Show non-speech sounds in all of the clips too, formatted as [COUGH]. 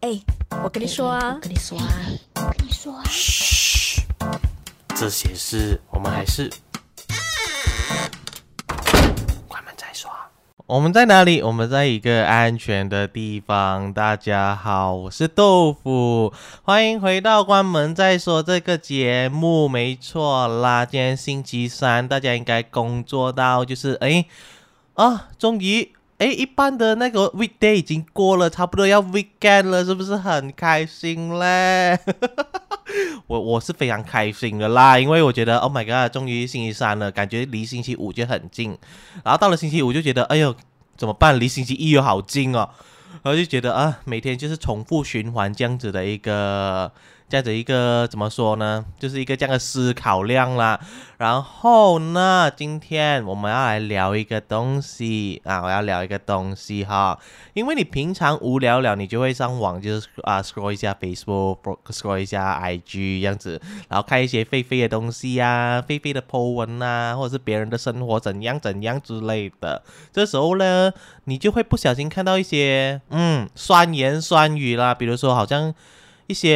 哎，我跟你说啊，我跟你说啊，我跟你说啊，嘘，这些事我们还是关门再说。我们在哪里？我们在一个安全的地方。大家好，我是豆腐，欢迎回到关门再说这个节目。没错啦，今天星期三，大家应该工作到就是哎啊，终于。哎，一般的那个 weekday 已经过了，差不多要 weekend 了，是不是很开心嘞？[LAUGHS] 我我是非常开心的啦，因为我觉得 Oh my god，终于星期三了，感觉离星期五就很近。然后到了星期五就觉得，哎呦，怎么办？离星期一又好近哦。然后就觉得啊，每天就是重复循环这样子的一个。这样子一个怎么说呢？就是一个这样的思考量啦。然后呢，今天我们要来聊一个东西啊，我要聊一个东西哈。因为你平常无聊了，你就会上网，就是啊，scroll 一下 Facebook，scroll 一下 IG 这样子，然后看一些废废的东西呀，废废的 po 文啊，或者是别人的生活怎样怎样之类的。这时候呢，你就会不小心看到一些嗯酸言酸语啦，比如说好像。一些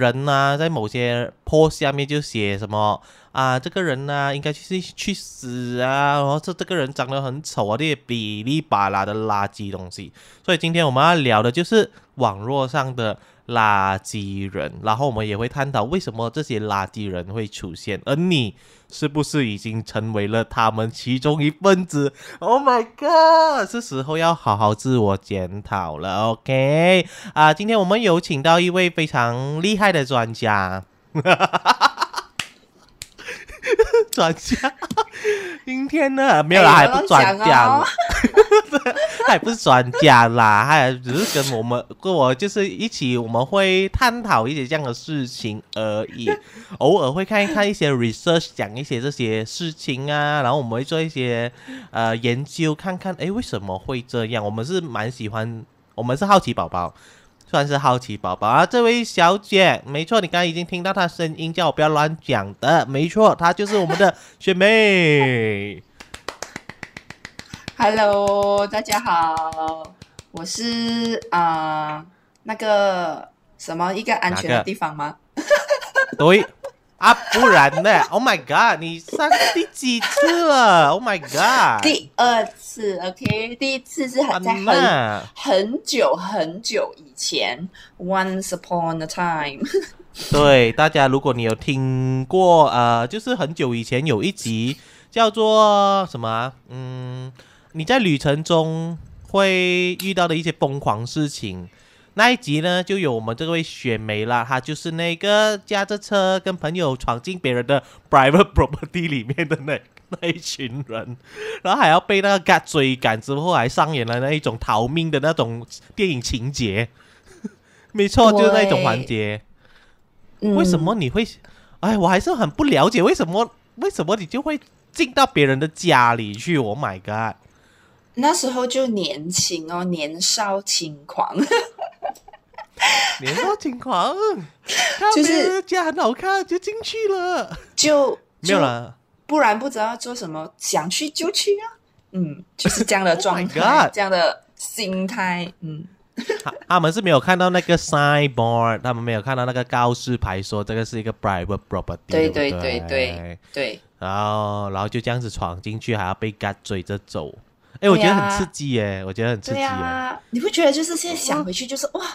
人呢，在某些 post 下面就写什么啊，这个人呢应该去去死啊，然后这这个人长得很丑啊，这些比哩吧啦的垃圾东西。所以今天我们要聊的就是网络上的。垃圾人，然后我们也会探讨为什么这些垃圾人会出现，而你是不是已经成为了他们其中一份子？Oh my god，是时候要好好自我检讨了。OK，啊，今天我们有请到一位非常厉害的专家。哈哈哈哈 [LAUGHS] 专家，今天呢没有啦，还不专家，他也 [LAUGHS] 不是专家啦，他只是跟我们跟我就是一起，我们会探讨一些这样的事情而已，[LAUGHS] 偶尔会看一看一些 research，讲一些这些事情啊，然后我们会做一些呃研究，看看哎为什么会这样，我们是蛮喜欢，我们是好奇宝宝。算是好奇宝宝啊，这位小姐，没错，你刚刚已经听到她声音，叫我不要乱讲的，没错，她就是我们的雪妹。Hello，大家好，我是啊那个什么一个安全的地方吗？[LAUGHS] 对。啊，不然呢？[LAUGHS] Oh my god！你上第几次了？Oh my god！第二次，OK？第一次是很在很很久很久以前，Once upon a time。[LAUGHS] 对，大家如果你有听过，呃，就是很久以前有一集叫做什么？嗯，你在旅程中会遇到的一些疯狂事情。那一集呢，就有我们这位雪梅啦，她就是那个驾着车跟朋友闯进别人的 private [LAUGHS] property 里面的那那一群人，然后还要被那个 g 追赶，之后还上演了那一种逃命的那种电影情节。[LAUGHS] 没错，就是那种环节。为什么你会？哎，我还是很不了解，为什么？为什么你就会进到别人的家里去？Oh my god！那时候就年轻哦，年少轻狂。[LAUGHS] [LAUGHS] 年少轻狂，就是家很好看，就进去了，就 [LAUGHS] 没有了。不然不知道做什么，想去就去啊。嗯，就是这样的状态，[LAUGHS] 这样的心态。嗯，他们是没有看到那个 signboard，他们没有看到那个告示牌说这个是一个 private property。对对对对对。然后，然后就这样子闯进去，还要被 g 追着走。哎，我觉得很刺激耶！我觉得很刺激啊！你不觉得就是现在想回去，就是哇，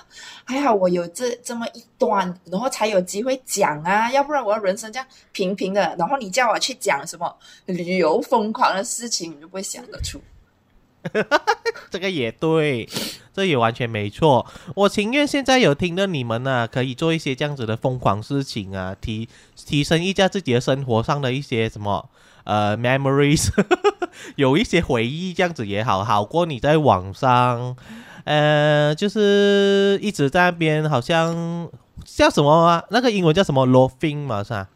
还好我有这这么一段，然后才有机会讲啊，要不然我要人生这样平平的，然后你叫我去讲什么旅游疯狂的事情，你就不会想得出。[LAUGHS] 这个也对，这也完全没错。我情愿现在有听到你们呢，可以做一些这样子的疯狂事情啊，提提升一下自己的生活上的一些什么。呃，memories，[LAUGHS] 有一些回忆这样子也好，好过你在网上，呃，就是一直在那边，好像叫什么啊？那个英文叫什么 l o f i n g 嘛，是吧？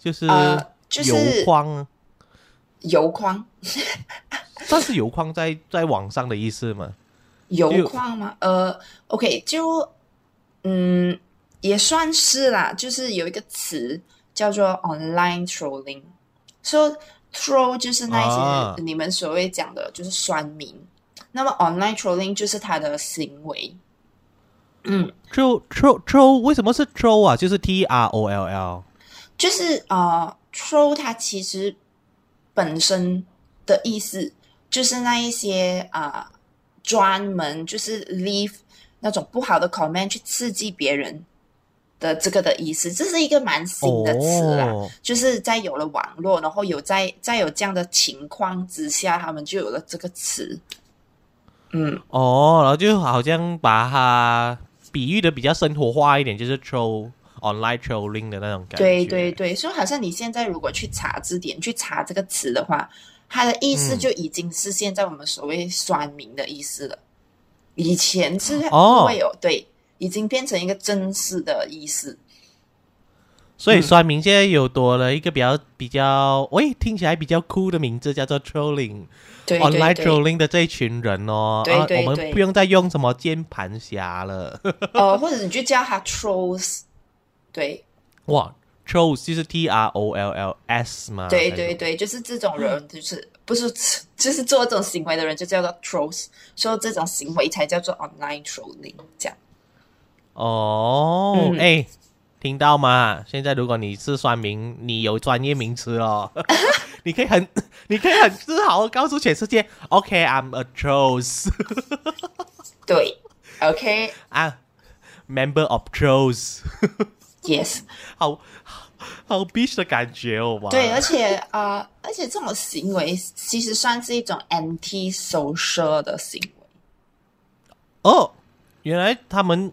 就是油框，油框，[LAUGHS] 算是油框在在网上的意思嘛？油框吗？呃，OK，就嗯，也算是啦，就是有一个词叫做 online trolling。说 troll 就是那一些你们所谓讲的，就是酸民。那么 online trolling 就是他的行为。嗯，troll troll troll 为什么是 troll 啊？就是 T R O L L。就是呃，troll 它其实本身的意思就是那一些啊、呃专门就是 leave 那种不好的 comment 去刺激别人的这个的意思，这是一个蛮新的词啦。哦就是在有了网络，然后有在在有这样的情况之下，他们就有了这个词。嗯，哦，然后就好像把它比喻的比较生活化一点，就是 troll online trolling 的那种感觉。对对对，所以好像你现在如果去查字典去查这个词的话，它的意思嗯就已经是现在我们所谓酸民的意思了。以前是哦不会有、对，已经变成一个正式的意思。所以嗯酸民现在有多了一个比较比较，喂，听起来比较酷的名字，叫做 trolling。对 online，trolling 的这一群人哦，对啊我们不用再用什么键盘侠了。呃，或者你就叫他 trolls，对哇，trolls 就是 T R O L L S 嘛？对对对，就是这种人，就是不是 [LAUGHS] 就是做这种行为的人就叫做 trolls，所以这种行为才叫做 online trolling，这样。哦，嗯哎、听到吗？现在如果你是酸民，你有专业名词哦，[LAUGHS] 你可以很，[LAUGHS] 你可以很自豪地告诉全世界，OK，I'm、a trolls [LAUGHS] 对，OK，yes，、啊，member of trolls，好好 bitch 的感觉哦，哇，对，而且啊、呃而且这种行为其实算是一种 anti social 的行为。哦，原来他们。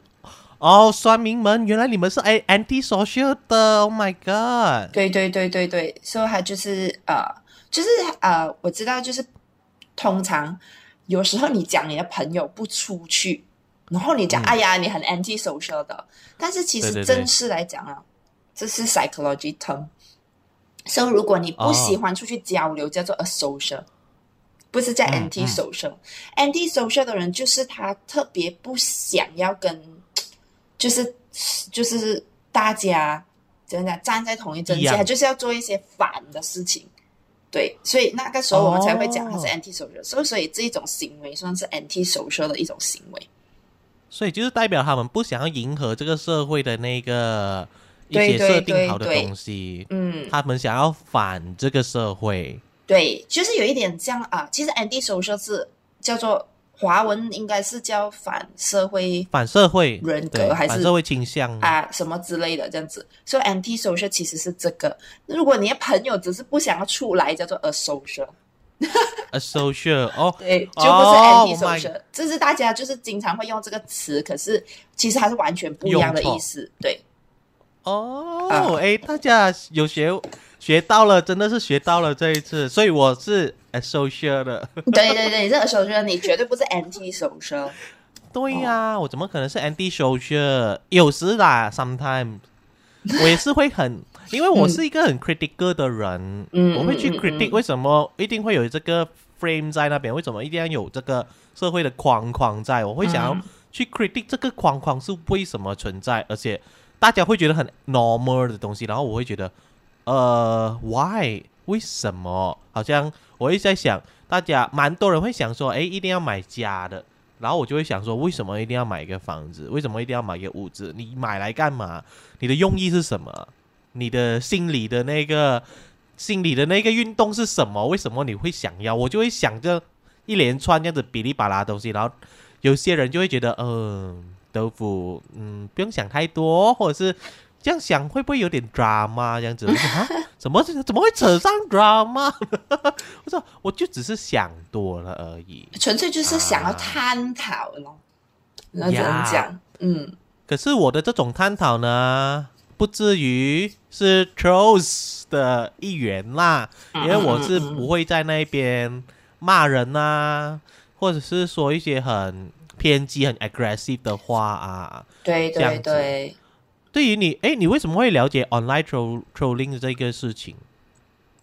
哦，酸民们，原来你们是 a anti social 的，Oh my god！对对对对对，所以他就是呃，就是呃，我知道，就是通常有时候你讲你的朋友不出去，然后你讲、嗯哎呀，你很 anti social 的，但是其实正式来讲啊，这是 psychology term。所以如果你不哦喜欢出去交流，叫做 a social。不是叫嗯 anti social，、anti social 的人就是他特别不想要跟，就是就是大家怎么讲站在同一阵线，就是要做一些反的事情。对，所以那个时候我们才会讲他是哦 anti social，、所以所以这一种行为算是 anti social 的一种行为。所以就是代表他们不想要迎合这个社会的那个一些设定好的对对东西，嗯，他们想要反这个社会。对，就是有一点这样啊。其实 anti social 是叫做华文应该是叫反社会反社会人格还是反社会倾向？啊什么之类的这样子。所以 anti social 其实是这个。如果你的朋友只是不想要出来，叫做 a social。[LAUGHS] a social 哦，对，就不是哦 anti social，、这是大家就是经常会用这个词，可是其实它是完全不一样的意思。对，哦，啊哎、大家有学学到了，真的是学到了这一次，所以我是 a social 的。[LAUGHS] 对对对，你这个 social 你绝对不是 anti social。对呀、我怎么可能是 anti social？有时啦，sometimes 我也是会很，[LAUGHS] 因为我是一个很 critical 的人，嗯我会去 critic 嗯为什么一定会有这个 frame 在那边，为什么一定要有这个社会的框框在？我会想要嗯去 critic 这个框框是为什么存在，而且大家会觉得很 normal 的东西，然后我会觉得，呃，why？为什么？好像我一直在想，大家蛮多人会想说，哎，一定要买家的。然后我就会想说，为什么一定要买一个房子？为什么一定要买一个屋子？你买来干嘛？你的用意是什么？你的心里的那个心里的那个运动是什么？为什么你会想要？我就会想着一连串这样子哔哩吧啦的东西，然后有些人就会觉得，嗯、豆腐，嗯，不用想太多，或者是这样想会不会有点 drama 这样子？我说啊，怎 [LAUGHS] 么怎么会扯上 drama？[LAUGHS] 我说我就只是想多了而已。纯粹就是想要啊探讨咯。那只能呀讲，嗯，可是我的这种探讨呢，不至于是 trolls 的一员啦，因为我是不会在那边骂人呐、或者是说一些很偏激、很 aggressive 的话啊。对对对。对于你，哎，你为什么会了解 online troll trolling 这个事情？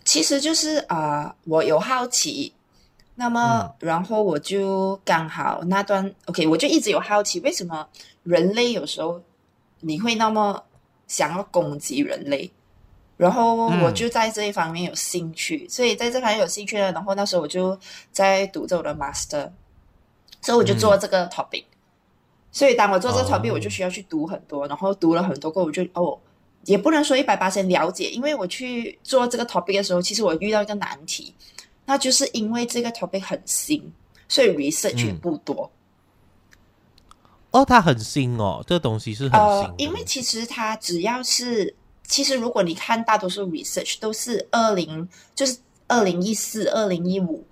其实就是啊、呃我有好奇，那么、嗯然后我就刚好那段 OK，我就一直有好奇，为什么人类有时候你会那么想要攻击人类？然后嗯我就在这一方面有兴趣，所以在这方面有兴趣了。然后那时候我就在读着我的 master，所以我就做这个 topic。所以当我做这个 topic，、哦我就需要去读很多，然后读了很多过后，我就哦，也不能说一百八先了解，因为我去做这个 topic 的时候，其实我遇到一个难题，那就是因为这个 topic 很新，所以 research 也嗯不多。哦，它很新哦，这个东西是很新的，，呃因为其实它只要是，其实如果你看大多数 research 都是二零，就是二零一四、二零一五，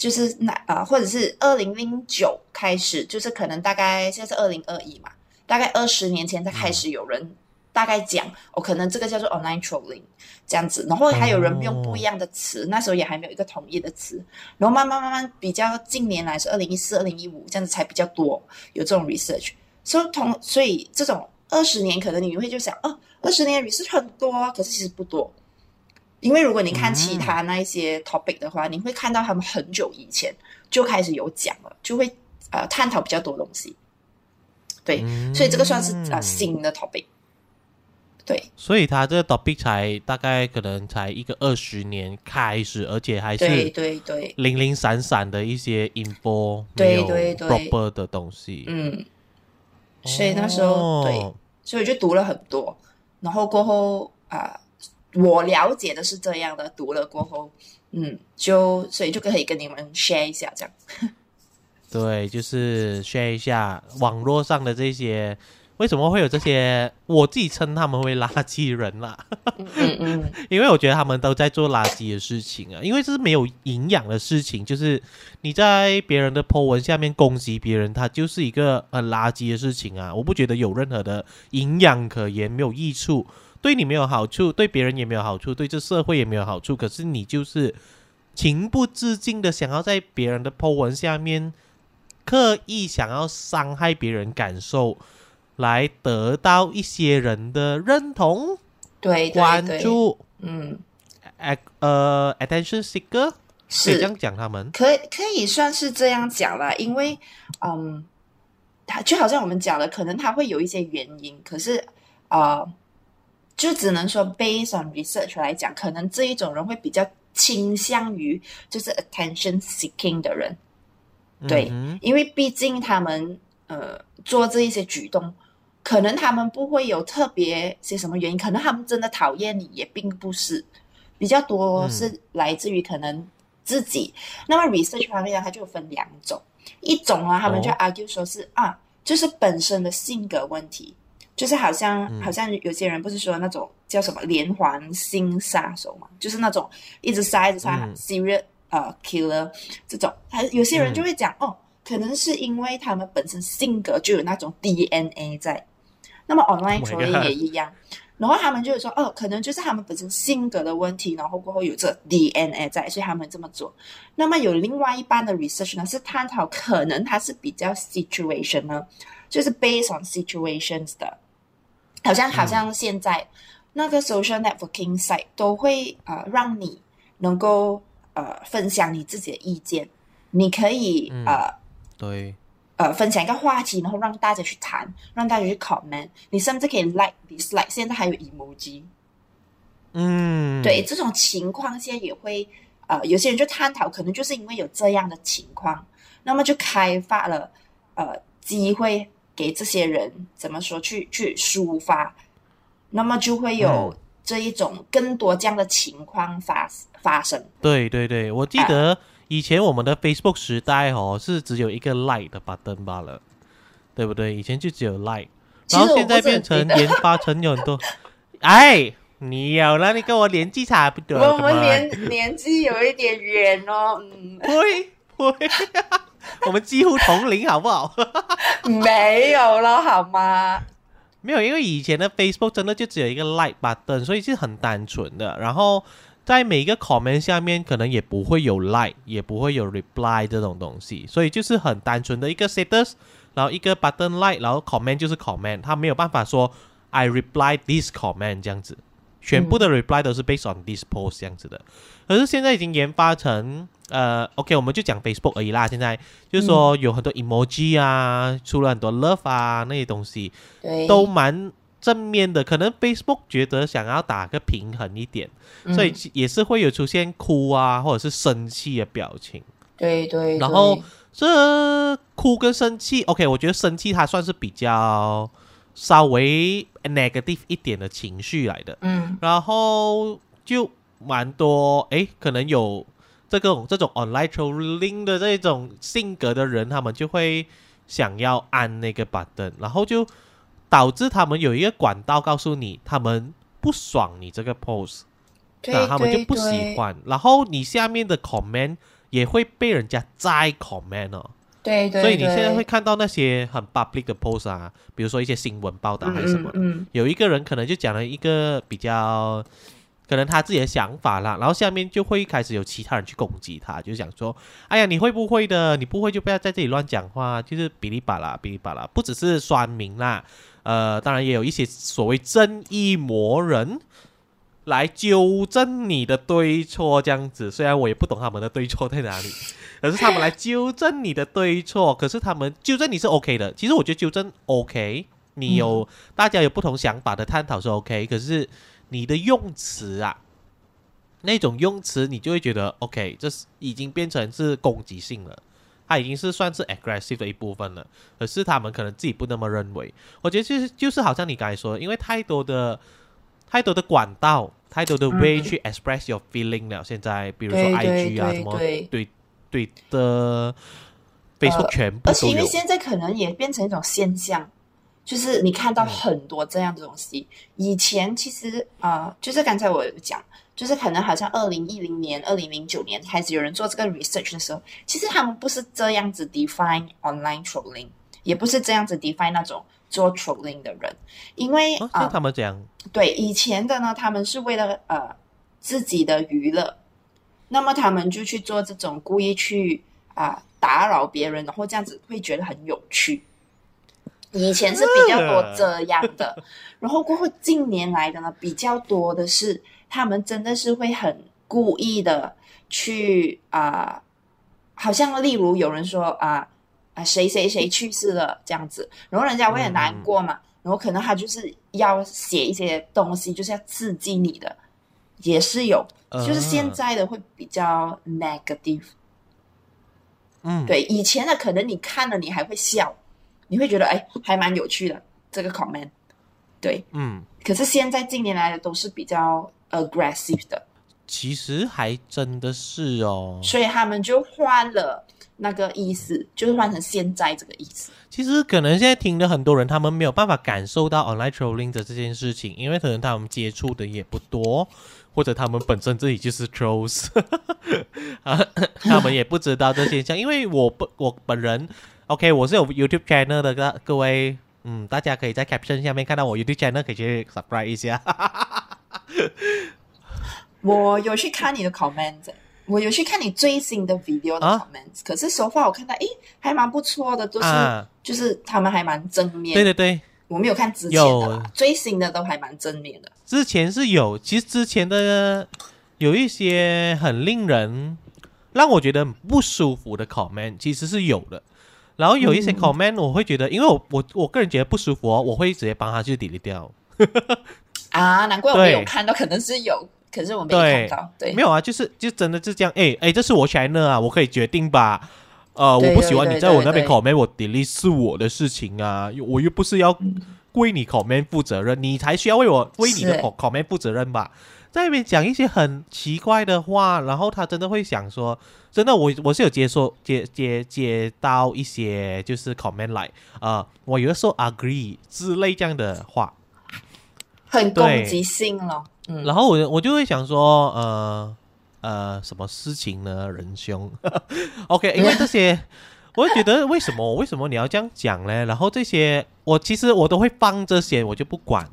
就是那啊、呃或者是二零零九开始，就是可能大概现在是二零二一嘛，大概二十年前才开始有人大概讲，哦，可能这个叫做 online trolling 这样子，然后还有人用不一样的词，那时候也还没有一个统一的词，然后慢慢慢慢比较近年来是二零一四、二零一五这样子才比较多有这种 research。所以同所以这种二十年，可能你会就想，哦，二十年 research 很多啊，可是其实不多。因为如果你看其他那一些 topic 的话，你会看到他们很久以前就开始有讲了，就会呃探讨比较多东西。对，嗯。所以这个算是呃新的 topic。对。所以他这个 topic 才大概可能才一个二十年开始，而且还是对对，零零散散的一些 info，对没有对对。proper 的东西。嗯，所以那时候、对，哦。所以就读了很多，然后过后啊、我了解的是这样的，读了过后，嗯，就所以就可以跟你们 share 一下这样。对，就是 share 一下网络上的这些，为什么会有这些？我自己称他们为垃圾人啦，嗯嗯嗯，[LAUGHS] 因为我觉得他们都在做垃圾的事情啊，因为这是没有营养的事情，就是你在别人的 po 文下面攻击别人，它就是一个很垃圾的事情啊，我不觉得有任何的营养可言，没有益处，对你没有好处，对别人也没有好处，对这社会也没有好处，可是你就是情不自禁的想要在别人的 po 文下面刻意想要伤害别人感受，来得到一些人的认同。对对关，注嗯，a 呃 attention seeker，可以这是样讲他们。可以可以算是这样讲啦，因为嗯，他就好像我们讲了，可能他会有一些原因，可是啊、呃就只能说 based on research 来讲，可能这一种人会比较倾向于就是 attention seeking 的人，对嗯因为毕竟他们呃做这一些举动，可能他们不会有特别些什么原因，可能他们真的讨厌你，也并不是，比较多嗯是来自于可能自己。那么 research 方面呢，它就分两种，一种啊，他们就哦 argue 说是、啊，就是本身的性格问题。就是好像、嗯好像有些人不是说那种叫什么连环性杀手嘛，就是那种一直杀一直杀、嗯 serial 呃 killer 这种，还有些人嗯就会讲、哦，可能是因为他们本身性格就有那种 DNA 在。那么 online Oh my trolling 也一样，然后他们就会说哦，可能就是他们本身性格的问题，然后过后有这 DNA 在，所以他们这么做。那么有另外一半的 research 呢，是探讨可能他是比较 situation 呢，就是 based on situations 的，好像好像现在、那个 social networking site 都会呃让你能够呃分享你自己的意见，你可以、嗯呃对，呃分享一个话题，然后让大家去谈，让大家去 comment，你甚至可以 like dislike，现在还有 emoji。嗯，对，这种情况下也会呃，有些人就探讨，可能就是因为有这样的情况，那么就开发了呃机会给这些人怎么说去去抒发，那么就会有这一种更多这样的情况发发生。对对对，我记啊。得以前我们的 Facebook 时代哦，是只有一个 like 的 button 罢了，对不对？以前就只有我然后现在变成研发成有很多，[LAUGHS] 哎，你有了，你跟我年纪差不多，我们年年纪有一点远哦，嗯，会会，我们几乎同龄，好不好？[LAUGHS] 没有了好吗？没有，因为以前的 Facebook 真的就只有一个 like button，所以是很单纯的。然后在每一个 comment 下面，可能也不会有 like，也不会有 reply 这种东西，所以就是很单纯的一个 status，然后一个 button like，然后 comment 就是 comment，它没有办法说 I reply this comment 这样子，全部的 reply 都是 based on this post 这样子的。可是现在已经研发成呃，OK，我们就讲 Facebook 而已啦。现在就是说有很多 emoji 啊，出了很多 love 啊那些东西。对，都蛮正面的。可能 Facebook 觉得想要打个平衡一点，嗯所以也是会有出现哭啊或者是生气的表情。对对，然后这哭跟生气，OK，我觉得生气它算是比较稍微 negative 一点的情绪来的，嗯。然后就蛮多诶，可能有这种这种 online trolling 的这种性格的人，他们就会想要按那个 button，然后就导致他们有一个管道告诉你，他们不爽你这个 post，对那他们就不喜欢，然后你下面的 comment 也会被人家再 comment 哦。对对，所以你现在对会看到那些很 public 的 post 啊，比如说一些新闻报道还是什么的，嗯嗯有一个人可能就讲了一个比较，可能他自己的想法啦，然后下面就会开始有其他人去攻击他，就想说，哎呀，你会不会的？你不会就不要在这里乱讲话，就是哔哩吧啦，哔哩吧啦，不只是酸民啦，呃，当然也有一些所谓正义魔人。来纠正你的对错，这样子。虽然我也不懂他们的对错在哪里，[LAUGHS] 可是他们来纠正你的对错。可是他们纠正你是 OK 的。其实我觉得纠正 OK，你有、大家有不同想法的探讨是 OK。可是你的用词啊，那种用词你就会觉得 OK，这是已经变成是攻击性了。它已经是算是 aggressive 的一部分了，可是他们可能自己不那么认为。我觉得就是就是好像你刚才说的，因为太多的太多的管道，太多的 way 嗯去 express your feeling 了。现在比如说 IG 啊，对什么对对对的 Facebook 全部而且因为。现在可能也变成一种现象，就是你看到很多这样的东西。以前其实啊、呃就是刚才我有讲，就是可能好像二零一零年、二零零九年开始有人做这个 research 的时候，其实他们不是这样子 define online trolling，也不是这样子 define 那种做 trolling 的人，因为啊，他们这样，对以前的呢，他们是为了呃自己的娱乐，那么他们就去做这种故意去啊、打扰别人，然后这样子会觉得很有趣。以前是比较多这样的，然后过后近年来的呢，比较多的是他们真的是会很故意的去啊、好像例如有人说啊啊谁谁谁去世了这样子，然后人家会很难过嘛，然后可能他就是要写一些东西，就是要刺激你的，也是有，就是现呃在的会比较 negative。嗯，对，以前的可能你看了你还会笑，你会觉得哎还蛮有趣的这个 comment。对，嗯，可是现在近年来的都是比较 aggressive 的，其实还真的是哦。所以他们就换了那个意思，就是换成现在这个意思。其实可能现在听的很多人，他们没有办法感受到 online trolling 的这件事情，因为可能他们接触的也不多，或者他们本身自己就是 trolls，[LAUGHS] 啊，他们也不知道这现象。因为我不，我本人 OK，我是有 YouTube channel 的，各各位，嗯，大家可以在 caption 下面看到我 YouTube channel，可以去 subscribe 一下。[LAUGHS] 我有去看你的 comment，我有去看你最新的 video 的啊 comment，、可是手法我看到，诶，还蛮不错的，就是、啊就是他们还蛮正面。对对对，我没有看之前的啦，最新的都还蛮正面的。之前是有，其实之前的有一些很令人让我觉得很不舒服的 comment，其实是有的。然后有一些嗯 comment 我会觉得，因为我我我个人觉得不舒服哦，我会直接帮他去 delete 掉。啊，难怪我没有看到，可能是有，可是我没看到。对，没有啊，就是就真的就这样。哎哎，这是我 channel 啊，我可以决定吧。呃，我不喜欢你在我那边 comment，我 delete 是我的事情啊，我又不是要为你 comment 负责任，你才需要为我为你的 comment 负责任吧。在那边讲一些很奇怪的话，然后他真的会想说，真的我我是有接受接接接到一些就是 comment 来，呃，我有的时候 agree 之类这样的话，很攻击性了。嗯，然后我我就会想说，呃呃，什么事情呢，仁兄？[LAUGHS] OK，因为这些，[LAUGHS] 我会觉得为什么为什么你要这样讲呢？然后这些我其实我都会放这些，我就不管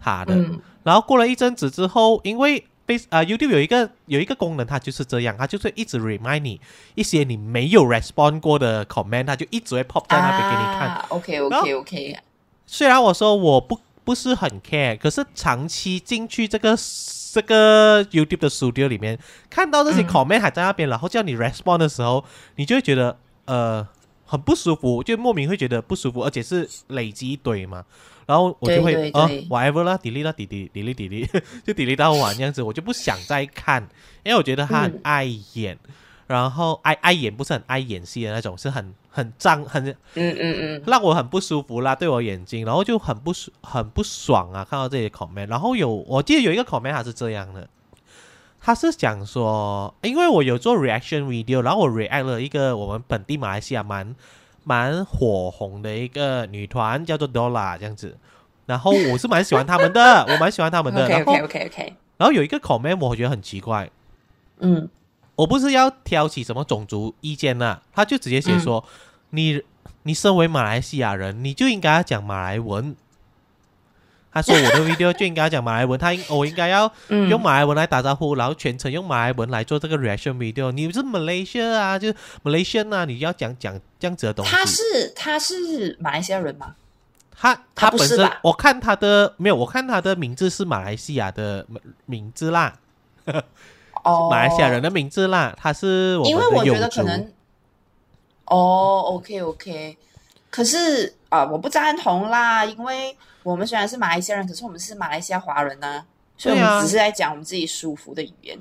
他的。嗯然后过了一阵子之后，因为 Face 啊、YouTube 有一个有一个功能，它就是这样，它就是一直 remind 你一些你没有 respond 过的 comment，它就一直会 pop 在那边给你看。啊、OK OK OK 虽然我说我不不是很 care，可是长期进去这个这个 YouTube 的 Studio 里面，看到这些嗯 comment 还在那边，然后叫你 respond 的时候，你就会觉得呃很不舒服，就莫名会觉得不舒服，而且是累积一堆嘛。然后我就会啊 whatever 啦，delete 啦，delete delete delete，[LAUGHS] 就 delete 到完这样子，我就不想再看，因为我觉得他很嗯碍眼。然后爱爱演不是很爱演戏的那种，是很很脏很嗯嗯嗯，让我很不舒服啦，对我眼睛，然后就很不舒很不爽啊，看到这些 comment，然后有我记得有一个 comment 它是这样的，他是讲说，因为我有做 reaction video，然后我 react 了一个我们本地马来西亚蛮蛮火红的一个女团叫做 Dola 这样子，然后我是蛮喜欢他们的，[LAUGHS] 我蛮喜欢他们的。然后 OK OK OK，然后有一个 comment 我觉得很奇怪，嗯我不是要挑起什么种族意见呐、他就直接写说，你你身为马来西亚人，你就应该要讲马来文。他说我的 video 就应该要讲马来文，他应我应该要嗯，用马来文来打招呼，然后全程用马来文来做这个 reaction video。你是 Malaysia 啊，就是 Malaysian 啊，你要讲讲这样子的东西。他是他是马来西亚人吗？他他他本身不是吧，我看他的没有，我看他的名字是马来西亚的名字啦，哦，马来西亚人，的名字啦，他是因为我觉。得可能，哦，OK OK，可是啊、我不赞同啦，因为我们虽然是马来西亚人，可是我们是马来西亚华人呐、所以我们只是在讲我们自己舒服的语言。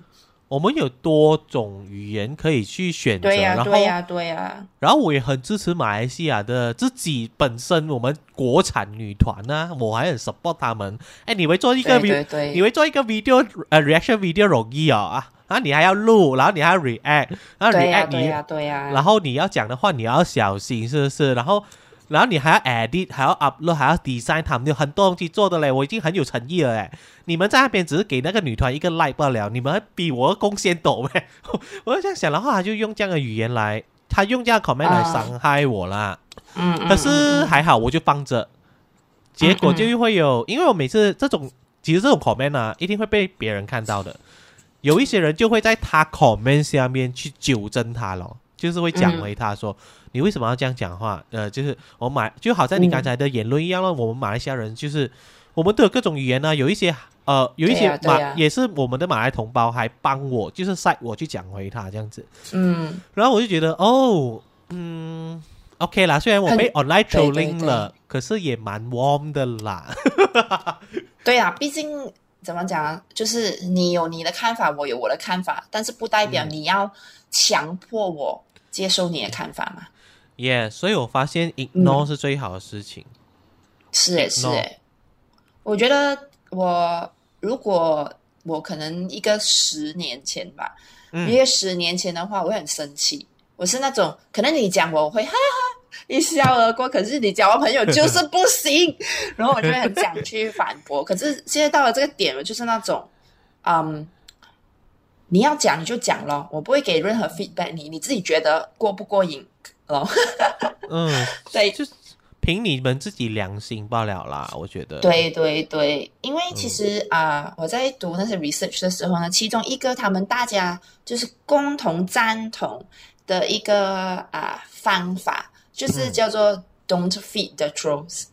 我们有多种语言可以去选择，对呀、然后对呀、对呀、然后我也很支持马来西亚的自己本身我们国产女团呢、我还很 support 他们。哎，你会做一个 video，你会做一个 video 呃 reaction video 容易哦啊，然后你还要录，然后你还要 react，然后你，对呀、对呀、然后你要讲的话你要小心，是不是？然后。然后你还要 edit，还要 upload，还要 design，他们有很多东西做的嘞。我已经很有诚意了哎，你们在那边只是给那个女团一个 like 罢了，你们还比我贡献多呗？[LAUGHS] 我就这样想，然后他就用这样的语言来，他用这样的 comment 来啊伤害我啦。嗯，嗯可是还好，我就放着，结果就会有，因为我每次这种其实这种 comment 啊，一定会被别人看到的。有一些人就会在他 comment 下面去纠正他咯，就是会讲回他说、你为什么要这样讲话？呃，就是我马就好像你刚才的言论一样了，我们马来西亚人就是我们都有各种语言呢、有一些呃有一些马、也是我们的马来同胞还帮我就是晒我去讲回他这样子，嗯，然后我就觉得哦，嗯，OK 啦，虽然我被 online trolling 了，可是也蛮 warm 的啦。[LAUGHS] 对啊，毕竟怎么讲啊，就是你有你的看法，我有我的看法，但是不代表嗯。你要强迫我接受你的看法嘛。耶、所以我发现 ignore 是最好的事情。是诶，是诶，我觉得我如果我可能一个十年前吧，嗯一个十年前的话，我会很生气。我是那种可能你讲我，我会哈哈一笑而过，可是你交朋友就是不行，[LAUGHS] 然后我就会很想去反驳。可是现在到了这个点，我就是那种，嗯，你要讲你就讲咯，我不会给任何 feedback 你，你自己觉得过不过瘾咯？嗯，[LAUGHS] 对，就凭你们自己良心罢了啦，我觉得。，对对对，因为其实啊、我在读那些 research 的时候呢，其中一个他们大家就是共同赞同的一个啊、方法，就是嗯叫做 don't feed the trolls。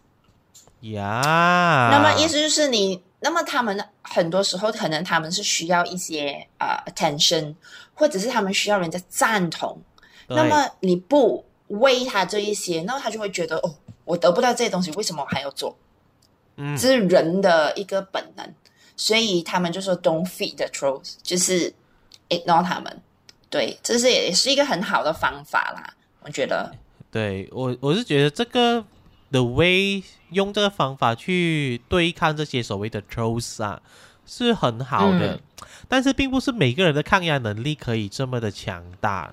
呀。那么意思就是你，那么他们很多时候可能他们是需要一些呃 attention，或者是他们需要人家赞同。那么你不喂他这一些，那他就会觉得哦，我得不到这些东西，为什么我还要做？嗯这是人的一个本能，所以他们就说 “don't feed the trolls”，就是 ignore 他们。对，这是也是一个很好的方法啦，我觉得。对我我是觉得这个 the way 用这个方法去对抗这些所谓的 trolls 啊，是很好的，嗯。但是并不是每个人的抗压能力可以这么的强大。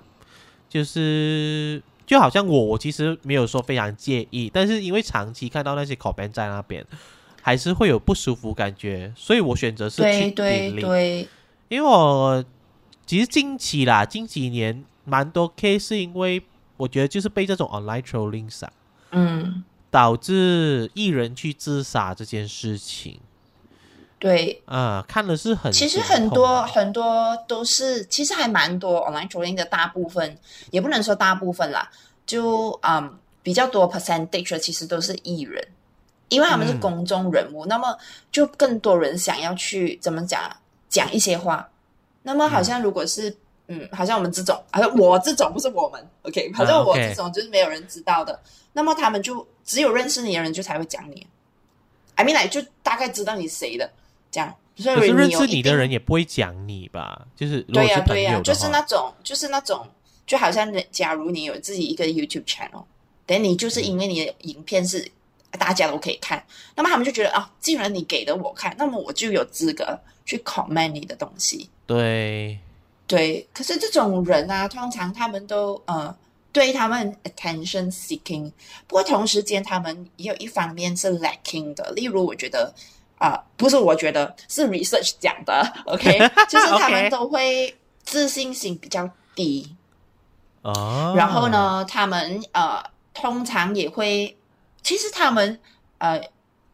就是就好像我，我其实没有说非常介意，但是因为长期看到那些 comment 在那边，还是会有不舒服感觉，所以我选择是去对对对，因为我其实近期啦，近几年蛮多 case 是因为我觉得就是被这种 online trolling 啊，嗯，导致艺人去自杀这件事情。对。啊、看的是很其实很多很多都是，其实还蛮多 online trolling 的大部分，也不能说大部分啦，就嗯比较多 percentage 其实都是艺人，因为他们是嗯。公众人物，那么就更多人想要去怎么讲啊讲一些话。那么好像如果是嗯好像我们这种，好像我这种不是我们，OK，好像啊我这种就是没有人知道的，那么他们就只有认识你的人就才会讲你。I mean，like, 就大概知道你谁的。这样。所以可是认识你的人也不会讲你吧？就是对呀、对呀、就是那种，就是那种，就好像假如你有自己一个 YouTube channel，等你就是因为你的影片是大家都可以看，那么他们就觉得啊，既然你给了我看，那么我就有资格去 comment 你的东西。对，对，可是这种人啊，通常他们都呃，对他们 attention seeking，不过同时间他们也有一方面是 lacking 的。例如，我觉得啊、不是我觉得是 research 讲的，[LAUGHS] OK，[LAUGHS] 就是他们都会自信心比较低，啊，然后？呢，他们呃通常也会，其实他们呃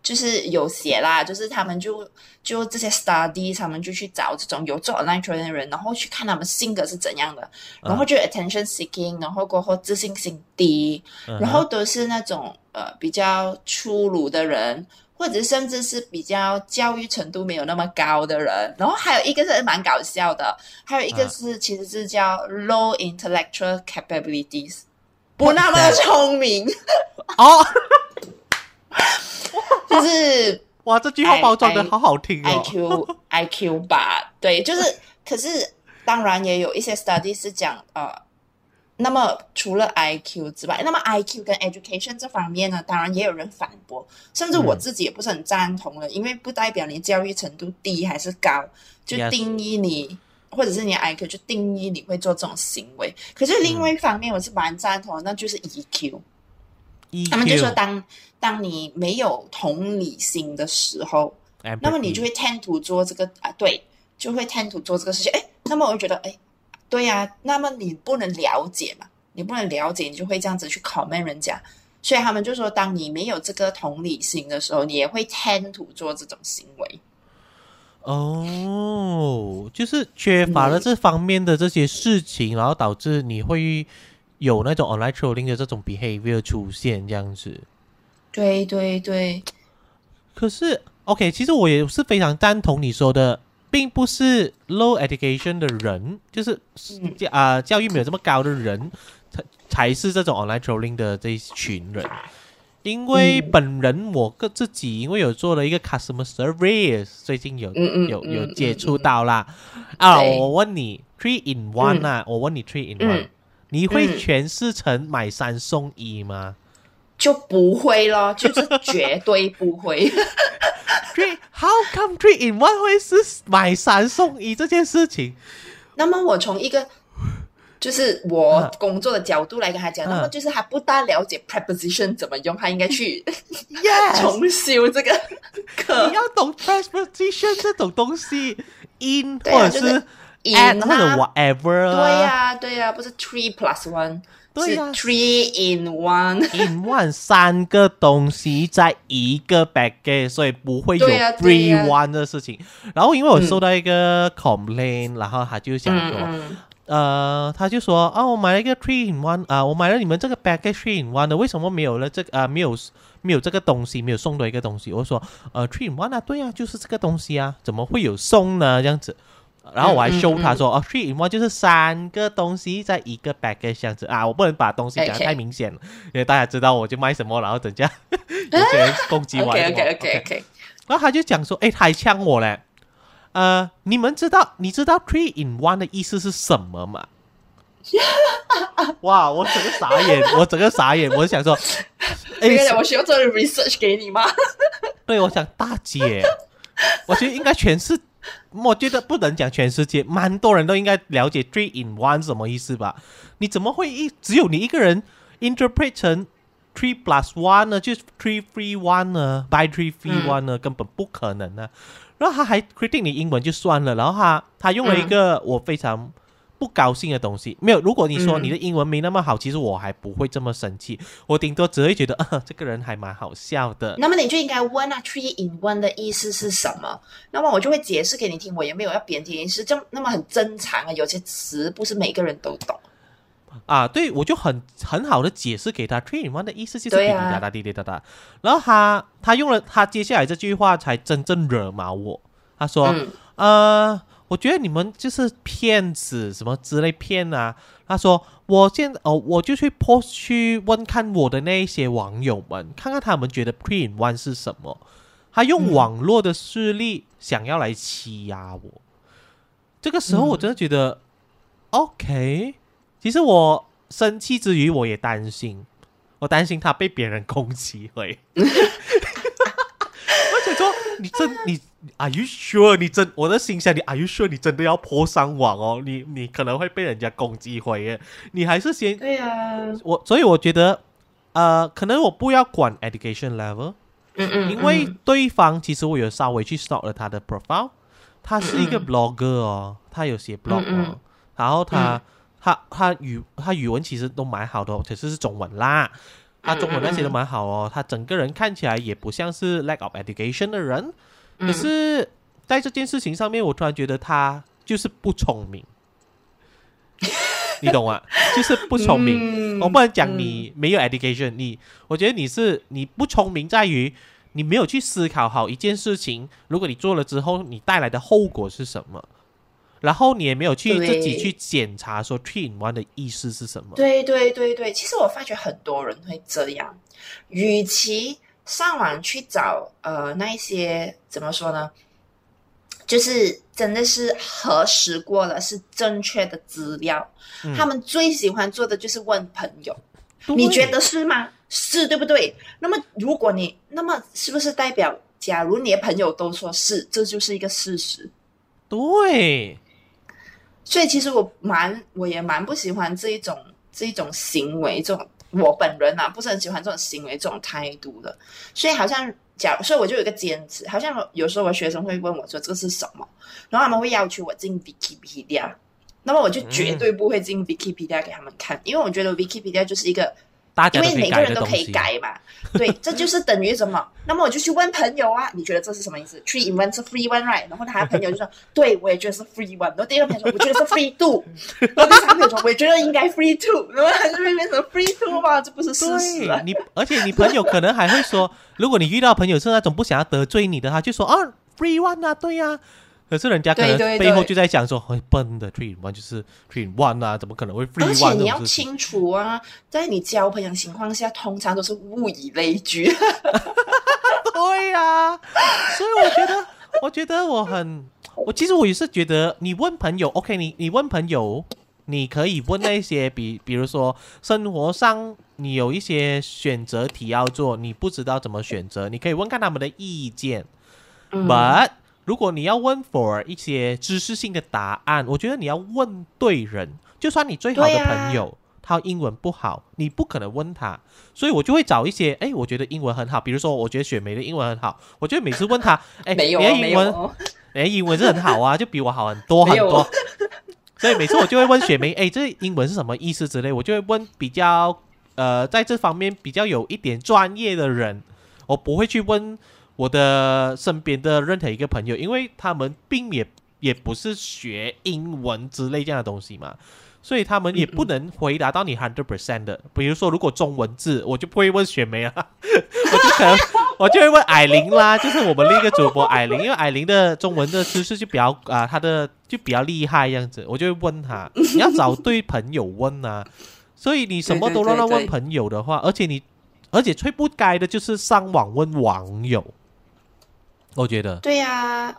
就是有写啦，就是他们就就这些 study，他们就去找这种有做 online training 的人，然后去看他们性格是怎样的，然后就 attention seeking，然后过后自信心低，然后都是那种呃比较粗鲁的人。或者甚至是比较教育程度没有那么高的人，然后还有一个是蛮搞笑的，还有一个啊是、其实是叫 low intellectual capabilities，不那么 [LAUGHS] 聪明，[LAUGHS] 哦，[LAUGHS] 就是哇，这句话包装的好好听哦。IQ IQ 吧，对，就是，可是当然也有一些 study 是讲呃，那么除了 IQ 之外，那么 IQ 跟 education 这方面呢，当然也有人反驳，甚至我嗯自己也不是很赞同了，因为不代表你教育程度低还是高，就定义你。或者是你的 IQ 就定义你会做这种行为，可是另外一方面我是蛮赞同的，那就是 EQ。他们就说当当你没有同理心的时候，那么你就会 tend to 做这个啊，对，就会 tend to 做这个事情。哎，那么我就觉得，哎，对呀、那么你不能了解嘛，你不能了解，你就会这样子去 comment 人家。所以他们就说，当你没有这个同理心的时候，你也会 tend to 做这种行为。哦，就是缺乏了这方面的这些事情，然后导致你会有那种 online trolling 的这种 behavior 出现这样子。对对对，可是，OK，其实我也是非常赞同你说的，并不是 low education 的人，就是啊、教育没有这么高的人，才才是这种 online trolling 的这一群人。因为嗯。本人我个自己因为有做了一个 customer service，最近有有嗯有接触嗯到啦。啊，我问你 three in one 啊，我问你 three in one，、嗯你会嗯诠释成买三送一吗就不会咯，[LAUGHS] 就是绝对不会。[LAUGHS] Three how come three in one 会是买三送一这件事情？那么我从一个就是我啊工作的角度来跟他讲，啊那么就是他不大了解 preposition 怎么用，他应该去 [LAUGHS] 重修这个课你。要懂 preposition 这种东西，in 或者是就是 at in 或者啊 whatever 啊对呀、对呀、不是 three plus one，是 three in one。[LAUGHS] in one 三个东西在一个 package，所以不会有对呀对 free 呀 one 的事情。然后因为我收到一个 complaint，、然后他就想说，嗯呃，他就说啊，我买了一个 three in one 啊、我买了你们这个 package three in one 的，为什么没有了这个啊、没有没有这个东西，没有送的一个东西？我说呃 three in one 啊，对啊，就是这个东西啊，怎么会有送呢？这样子。然后我还嗯嗯 show 他嗯说，哦，three in one 就是三个东西在一个 package 这样子啊，我不能把东西讲得太明显了因为大家知道我就卖什么，然后等 [LAUGHS] 下有些人攻击我。，OK OK OK OK，然后他就讲说，哎，他还呛我嘞，呃，你们知道你知道 three in one 的意思是什么吗？[LAUGHS] 哇，我整个傻眼，[LAUGHS] 我整个傻眼，我想说，哎这个我需要做 research 给你吗？对，我想大姐，我觉得应该全世，我觉得不能讲全世界，蛮多人都应该了解 three in one 什么意思吧？你怎么会一只有你一个人 interpret 成 three plus one 呢？就是 three free one 呢？buy three free 嗯 one 呢？根本不可能呢。然后他还 critic 你英文就算了，然后他他用了一个我非常不高兴的东西。没有，如果你说嗯你的英文没那么好，其实我还不会这么生气，我顶多只会觉得，呃，[LAUGHS] 这个人还蛮好笑的。那么你就应该问啊，three in one 的意思是什么？那么我就会解释给你听，我也没有要贬低你，是这那么很正常啊，有些词不是每个人都懂。啊，对，我就很很好的解释给他，three in one 的意思就是滴滴答答滴滴答答，然后他他用了他接下来这句话才真正惹毛我，他说，嗯呃，我觉得你们就是骗子，什么之类骗啊。他说，我现哦，我就去 post 去问看我的那一些网友们，看看他们觉得 three in one 是什么。他用网络的势力想要来欺压我。这个时候，我真的觉得、OK。其实我生气之余，我也担心，我担心他被别人攻击会。[LAUGHS] 我想说，你真你 Are you sure？你真我的心想，你 Are you sure？你真的要泼上网哦？你你可能会被人家攻击回耶。你还是先对呀、我，所以我觉得，呃，可能我不要管 education level，嗯嗯，因为嗯对方其实我有稍微去 stalk 了他的 profile，他是一个嗯 blogger 哦，他有写 blog 哦，嗯嗯然后他、他他语他语文其实都蛮好的哦，只是是中文啦。他中文那些都蛮好哦，他整个人看起来也不像是 lack of education 的人，可嗯是，在这件事情上面，我突然觉得他就是不聪明，你懂吗？[LAUGHS] 就是不聪明。嗯我不能讲你没有 education，你我觉得你是你不聪明在于你没有去思考好一件事情，如果你做了之后，你带来的后果是什么，然后你也没有去自己去检查说 three in one 的意思是什么。对对对对，其实我发觉很多人会这样，与其上网去找呃那一些怎么说呢，就是真的是核实过了是正确的资料，嗯他们最喜欢做的就是问朋友，你觉得是吗？是对不对？那么如果你那么是不是代表，假如你的朋友都说是，这就是一个事实？对？所以其实我蛮，我也蛮不喜欢这一种这一种行为，这种我本人啊不是很喜欢这种行为这种态度的。所以好像假如，所以我就有一个坚持，好像有时候我学生会问我说这是什么，然后他们会要求我进 Wikipedia，那么我就绝对不会进 Wikipedia 给他们看，因为我觉得 Wikipedia 就是一个因为每个人都可以。改嘛，对，[LAUGHS] 这就是等于什么？那么我就去问朋友啊，你觉得这是什么意思？Three in one 是 free one right？然后他的朋友就说，[LAUGHS] 对我也觉得是 free one。然后第二个朋友说，我觉得是 free two。然后第三个朋友说，我也觉得应该 free two。然后他就会变成 free two 嘛，这不是事实啊。你，而且你朋友可能还会说，[LAUGHS] 如果你遇到朋友是那种不想要得罪你的，他就说啊，free one 啊，对呀、可是人家可能背后就在想说，很笨的 three one 就是 three one 啊，怎么可能会 free 而且你要？清楚啊，在你交朋友的情况下，通常都是物以类聚。[LAUGHS] 对呀、所以我觉得，我觉得我很，我其实我也是觉得，你问朋友，OK，你你问朋友，你可以问那些 [LAUGHS] 比，比如说生活上你有一些选择题要做，你不知道怎么选择，你可以问看他们的意见。嗯 But 如果你要问 for 一些知识性的答案，我觉得你要问对人。就算你最好的朋友、他英文不好，你不可能问他，所以我就会找一些，哎，我觉得英文很好，比如说我觉得雪梅的英文很好，我就每次问他，[LAUGHS] 哎，没有你的英文，哦，你的英文是很好啊，就比我好很多很多。[LAUGHS] 所以每次我就会问雪梅，哎，这英文是什么意思之类，我就会问比较呃在这方面比较有一点专业的人，我不会去问我的身边的任何一个朋友，因为他们并也也不是学英文之类这样的东西嘛，所以他们也不能回答到你 hundred percent 的。比如说，如果中文字，我就不会问雪梅啊，[LAUGHS] 我就可能我就会问矮琳啦，就是我们另一个主播矮琳，因为矮琳的中文的知识就比较啊、她的就比较厉害这样子，我就会问她，你要找对朋友问啊，所以你什么都乱乱问朋友的话，而且你而且最不该的就是上网问网友，我觉得。对呀、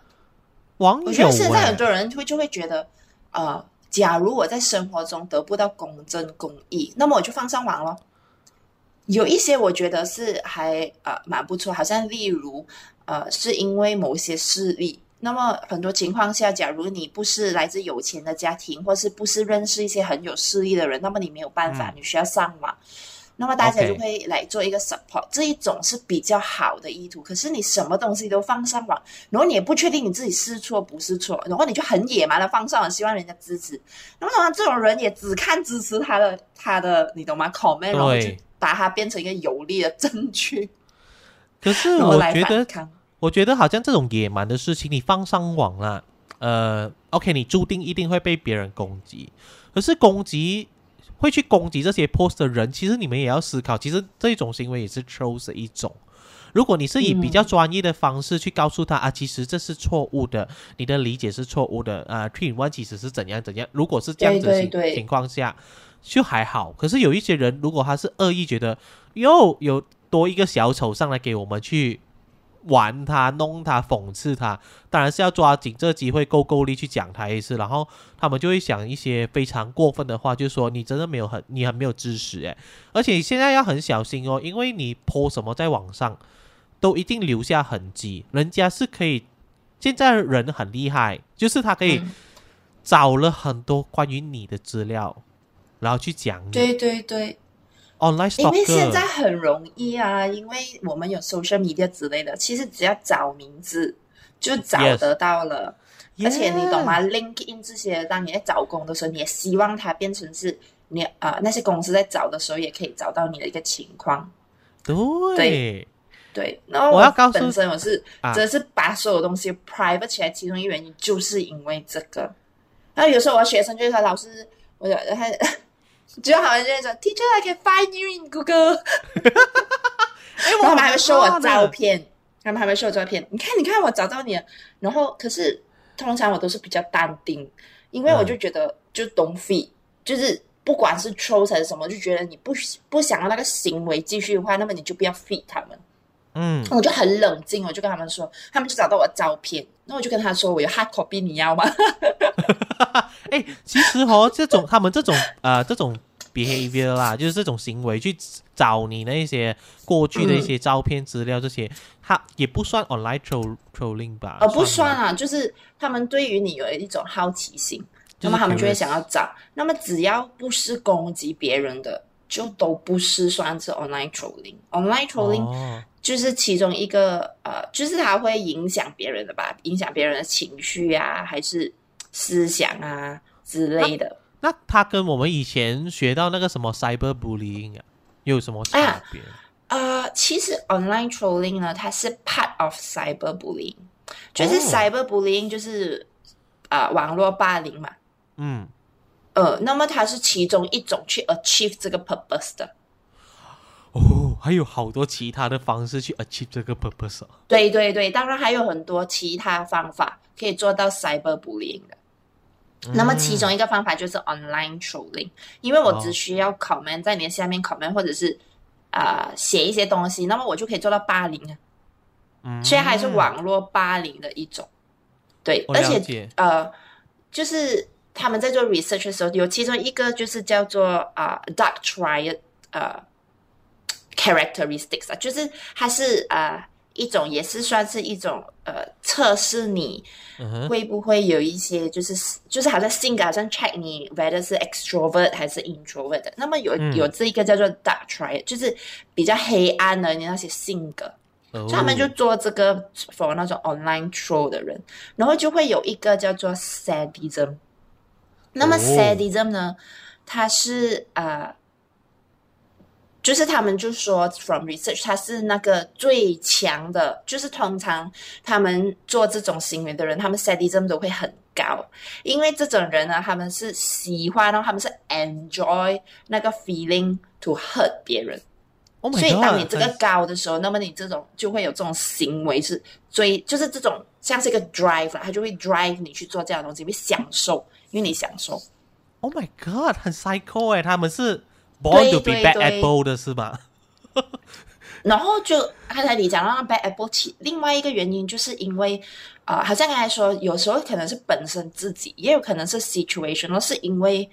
网友、我觉得现在欸。很多人会就会觉得，呃，假如我在生活中得不到公正公义，那么我就放上网咯。有一些我觉得是还呃蛮不错，好像例如呃是因为某些势力，那么很多情况下，假如你不是来自有钱的家庭，或是不是认识一些很有势力的人，那么你没有办法，嗯。你需要上网。那么大家就会来做一个 support，这一种是比较好的意图。可是你什么东西都放上网，然后你也不确定你自己是错不是错，然后你就很野蛮的放上网，希望人家支持。那么通常这种人也只看支持他的他的，你懂吗？comment，然后就把它变成一个有力的证据，[LAUGHS] 可是我觉得。我觉得好像这种野蛮的事情，你放上网了，呃，OK，你注定一定会被别人攻击。可是攻击会去攻击这些 post 的人，其实你们也要思考，其实这种行为也是 trolls 的一种。如果你是以比较专业的方式去告诉他、啊，其实这是错误的，你的理解是错误的啊，three in one 其实是怎样怎样。如果是这样子的情情况下，就还好。可是有一些人，如果他是恶意觉得哟有多一个小丑上来给我们去玩他、弄他、讽刺他，当然是要抓紧这个机会，够够力去讲他一次。然后他们就会想一些非常过分的话，就说你真的没有很，你很没有知识诶。而且现在要很小心哦，因为你泼什么在网上，都一定留下痕迹，人家是可以。现在人很厉害，就是他可以找了很多关于你的资料，然后去讲你。对对对。Online 因为现在很容易啊，因为我们有 social media 之类的，其实只要找名字就找得到了。而且你懂吗？LinkedIn 这些，当你在找工的时候，你也希望它变成是你啊那些公司在找的时候也可以找到你的一个情况。对对，然后我要告诉本身我是真是把所有东西 private 起来，其中一原因就是因为这个。然后有时候我学生就会说：“老师，我他。”就好像就说，Teacher，I can find you in Google。[LAUGHS] 然后他们还会收我照片，他们还会收我照片。你看，你看，我找到你了。然后，可是通常我都是比较淡定，因为我就觉得，就 don't feed，就是不管是 troll 还是什么，就觉得你不不想要那个行为继续的话，那么你就不要 feed 他们。嗯，我就很冷静，我就跟他们说，他们就找到我照片，那我就跟他说，我有 hard copy，你要吗？[LAUGHS] 哎，其实哦，这种他们这种呃这种 behavior 啦，就是这种行为去找你那些过去的一些照片资料，这些他也不算 online troll trolling 吧？呃，不算啊，就是他们对于你有一种好奇心，那么他们就会想要找，那么只要不是攻击别人的，就都不是算是 online trolling。online trolling 就是其中一个呃，就是它会影响别人的吧，影响别人的情绪啊，还是思想啊之类的。那它跟我们以前学到那个什么 cyber bullying 啊，有什么差别？呃，其实 online trolling 呢，它是 part of cyber bullying，就是 cyber bullying 就是啊网络霸凌嘛。嗯。呃，那么它是其中一种去 achieve 这个 purpose 的。哦，还有好多其他的方式去 achieve 这个 purpose。对对对，当然还有很多其他方法可以做到 cyber bullying 的。那么其中一个方法就是 online trolling，因为我只需要 comment 在你的下面 comment，或者是啊写一些东西，那么我就可以做到霸凌啊。嗯，所以还是网络霸凌的一种。对，而且呃，就是他们在做 research 的时候，有其中一个就是叫做啊 dark triad 呃。characteristics 啊，就是它是呃一种，也是算是一种呃测试你会不会有一些就是就是好像性格好像 check 你 whether 是 extrovert 还是 introvert 的。那么有有这一个叫做 dark triad，就是比较黑暗的你那些性格，所以他们就做这个 for 那种 online troll 的人，然后就会有一个叫做 sadism。那么 sadism 呢，它是呃。就是他们就说，from research，他是那个最强的。就是通常他们做这种行为的人，他们 sadism 都会很高，因为这种人呢，他们是喜欢，然后他们是 enjoy 那个 feeling to hurt 别人。所以当你这个高的时候，那么你这种就会有这种行为是追，就是这种像是一个 drive，他就会 drive 你去做这样的东西，会享受，因为你享受。Oh my god，很 psycho 哎，他们是。Born to be bad apple 的是吧？[LAUGHS] 然后就刚才你讲到 bad apple，其另外一个原因就是因为啊，好像刚才说，有时候可能是本身自己，也有可能是 situation，是因为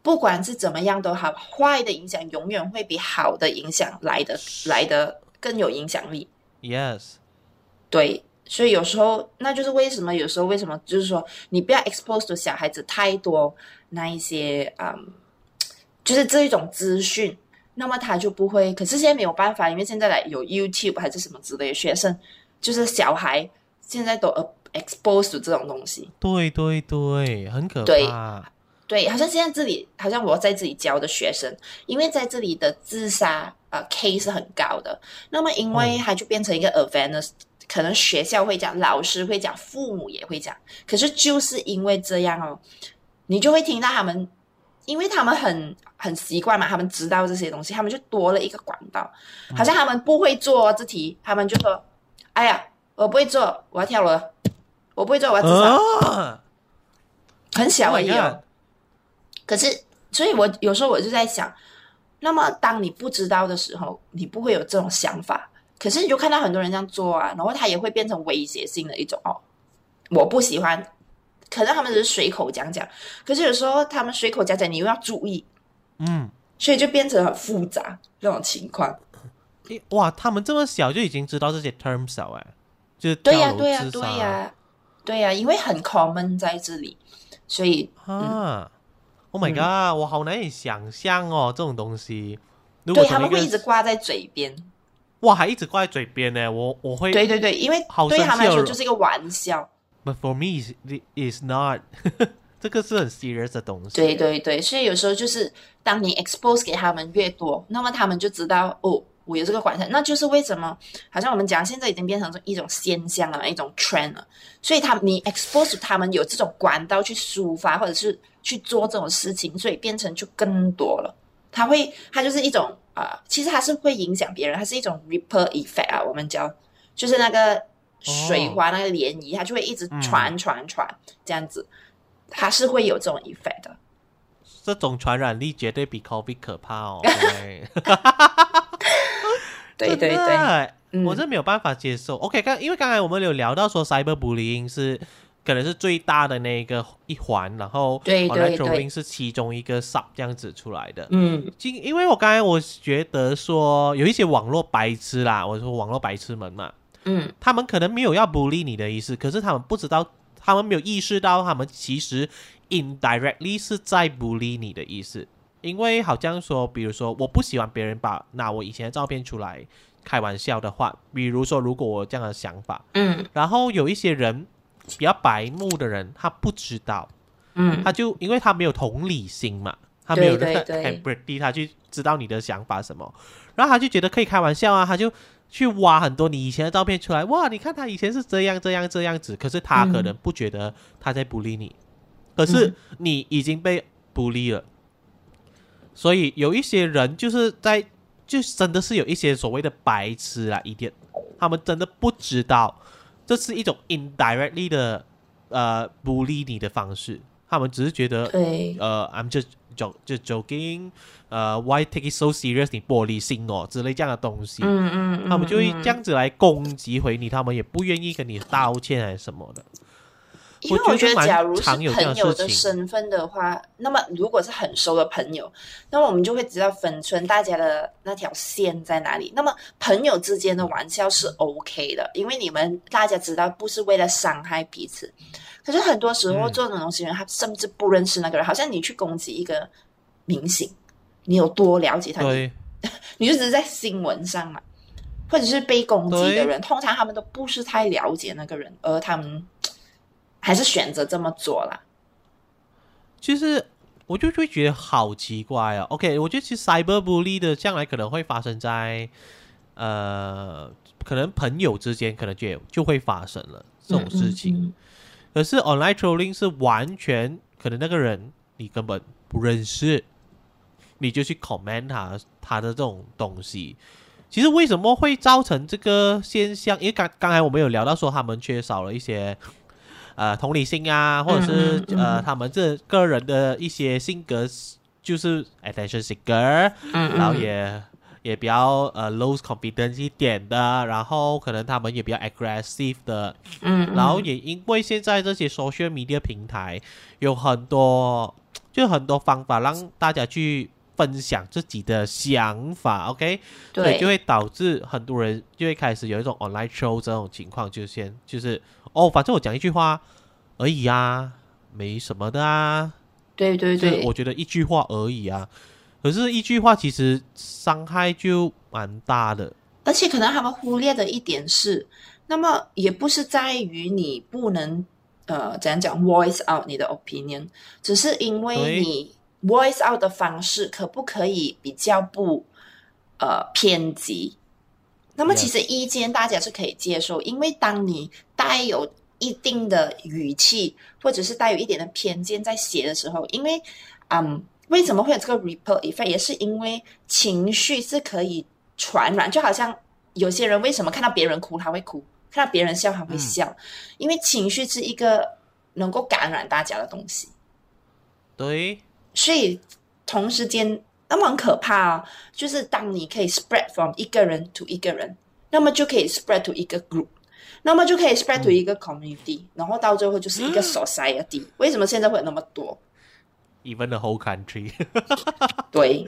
不管是怎么样都好，坏的影响永远会比好的影响来的来的更有影响力。Yes，对，所以有时候那就是为什么有时候为什么就是说你不要 expose 小孩子太多那一些嗯。就是这一种资讯，那么他就不会。可是现在没有办法，因为现在来有 YouTube 还是什么之类的，学生就是小孩现在都 expose 这种东西。对对对，很可怕。对，好像现在这里，好像我在这里教的学生，因为在这里的自杀呃 K 是很高的。那么因为它就变成一个 awareness，可能学校会讲，老师会讲，父母也会讲。可是就是因为这样哦，你就会听到他们。因为他们很很习惯嘛，他们知道这些东西，他们就多了一个管道。好像他们不会做这题，他们就说：“哎呀，我不会做，我要跳楼，我不会做，我要自杀。”很小而已哦。可是，所以我有时候我就在想，那么当你不知道的时候，你不会有这种想法。可是你就看到很多人这样做啊，然后他也会变成威胁性的一种哦，我不喜欢，可能他们只是随口讲讲，可是有时候他们随口讲讲，你又要注意，嗯，所以就变成很复杂这种情况。哇，他们这么小就已经知道这些 terms 了，哎，就是对呀、对呀、对呀、对呀、因为很 common 在这里，所以啊，Oh my 嗯 god，、我好难以想象哦，这种东西。对他们会一直挂在嘴边。哇，还一直挂在嘴边呢，我我会对对对，因为对他们来说就是一个玩笑。，But for me is is not，[LAUGHS] 这个是很 serious 的东西。对对对，所以有时候就是当你 expose 给他们越多，那么他们就知道哦，我有这个管道，那就是为什么好像我们讲现在已经变成一种现象了，一种 trend 了。所以他你 expose 他们有这种管道去抒发，或者是去做这种事情，所以变成就更多了。他会，他就是一种啊、呃其实它是会影响别人，它是一种 ripple effect 啊，我们叫就是那个水花、那个涟漪，它就会一直传传传这样子，它是会有这种 effect 的。这种传染力绝对比 COVID 可怕哦。[LAUGHS] 对 [LAUGHS] 对对我真没有办法接受。OK，刚因为刚才我们有聊到说 cyberbullying 是可能是最大的那个一环，然后对 online 对是其中一个 sub 这样子出来的。嗯。因因为我刚才我觉得说有一些网络白痴啦，我说网络白痴们嘛，嗯。他们可能没有要 bully 你的意思，可是他们不知道，他们没有意识到，他们其实 indirectly 是在 bully 你的意思。因为好像说，比如说，我不喜欢别人把拿我以前的照片出来开玩笑的话，比如说，如果我这样的想法，嗯。然后有一些人比较白目的人，他不知道，嗯。他就因为他没有同理心嘛，他没有那个对对。empathy，[LAUGHS] 他去知道你的想法什么，然后他就觉得可以开玩笑啊，他就去挖很多你以前的照片出来，哇，你看他以前是这样这样这样子，可是他可能不觉得他在 bully 你，可是嗯。你已经被 bully 了，所以有一些人就是在就真的是有一些所谓的白痴啊，一点，他们真的不知道这是一种 indirectly 的呃 bully 你的方式，他们只是觉得呃，I'm just joking，呃，why take it so serious？你玻璃心哦之类这样的东西，嗯嗯，他们就会嗯这样子来攻击回你，他们也不愿意跟你道歉还是什么的。因为我觉得，假如是朋友的身份的话，那么如果是很熟的朋友，那么我们就会知道分寸大家的那条线在哪里。那么朋友之间的玩笑是 OK 的，因为你们大家知道不是为了伤害彼此。可是很多时候嗯做这种东西，人他甚至不认识那个人，好像你去攻击一个明星，你有多了解他？对，[LAUGHS] 你就只是在新闻上嘛，或者是被攻击的人，通常他们都不是太了解那个人，而他们还是选择这么做了。其实我就会觉得好奇怪哦。OK，我觉得其实 cyberbully 的将来可能会发生在呃，可能朋友之间可能就就会发生了这种事情。嗯嗯可是 online trolling 是完全可能那个人你根本不认识，你就去 comment 他他的这种东西。其实为什么会造成这个现象？因为刚刚才我们有聊到说他们缺少了一些呃同理心啊，或者是、呃他们这个人的一些性格就是 attention seeker，、嗯然后也也比较呃 low confidence 一点的，然后可能他们也比较 aggressive 的，嗯，嗯。然后也因为现在这些 social media 平台有很多，就很多方法让大家去分享自己的想法，OK，所以对，就会导致很多人就会开始有一种 online show 这种情况就先，就是哦，反正我讲一句话而已啊，没什么的啊，对对对，就是我觉得一句话而已啊，可是一句话其实伤害就蛮大的，而且可能他们忽略的一点是，那么也不是在于你不能呃怎样讲 voice out 你的 opinion，只是因为你 voice out 的方式可不可以比较不呃偏激？那么其实意见大家是可以接受，因为当你带有一定的语气，或者是带有一点的偏见在写的时候，因为嗯，为什么会有这个 ripple effect，也是因为情绪是可以传染，就好像有些人为什么看到别人哭他会哭，看到别人笑他会笑，因为情绪是一个能够感染大家的东西，对，所以同时间那么很可怕哦，就是当你可以 spread from 一个人 to 一个人，那么就可以 spread to 一个 group，那么就可以 spread to 一个 community，、然后到最后就是一个 society。为什么现在会有那么多？even the whole country。[LAUGHS] 对，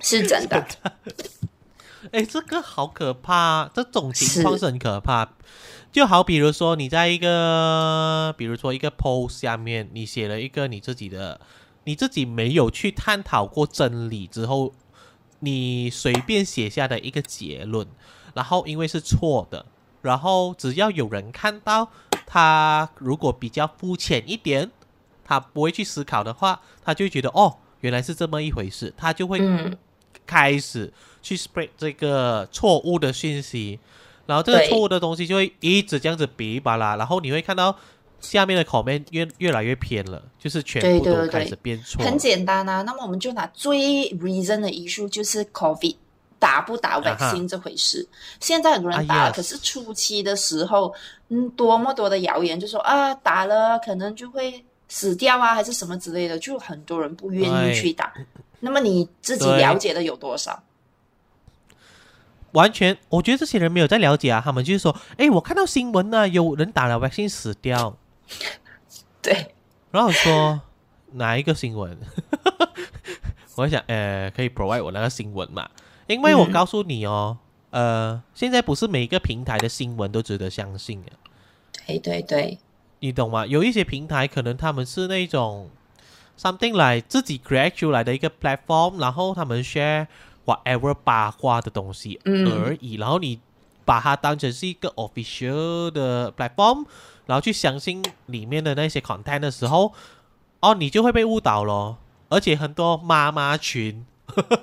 是真的。[LAUGHS] 哎，这个好可怕，这种情况是很可怕。就好比如说，你在一个，比如说一个 post 下面，你写了一个你自己的，你自己没有去探讨过真理之后，你随便写下的一个结论，然后因为是错的，然后只要有人看到，他如果比较肤浅一点，他不会去思考的话，他就会觉得哦，原来是这么一回事，他就会嗯，开始去 spread 这个错误的讯息，然后这个错误的东西就会一直这样子哔哩吧啦，然后你会看到下面的 comment 越越来越偏了，就是全部都开始变错。很简单啊。那么我们就拿最 reason 的 issue 就是 COVID 打不打 vaccine 这回事。现在很多人打了，啊可是初期的时候，嗯，多么多的谣言就说啊，打了可能就会死掉啊，还是什么之类的，就很多人不愿意去打。那么你自己了解的有多少？完全，我觉得这些人没有在了解啊，他们就是说，哎，我看到新闻呢、有人打了 vaccine 死掉，对，然后说哪一个新闻？[LAUGHS] 我想，呃，可以 provide 我那个新闻嘛？因为我嗯告诉你哦，呃，现在不是每一个平台的新闻都值得相信的。对对对，你懂吗？有一些平台可能他们是那种 something like 自己 create 出来的一个 platform，然后他们 share whatever 八卦的东西嗯而已，然后你把它当成是一个 official 的 platform，然后去相信里面的那些 content 的时候，哦，你就会被误导咯。而且很多妈妈群、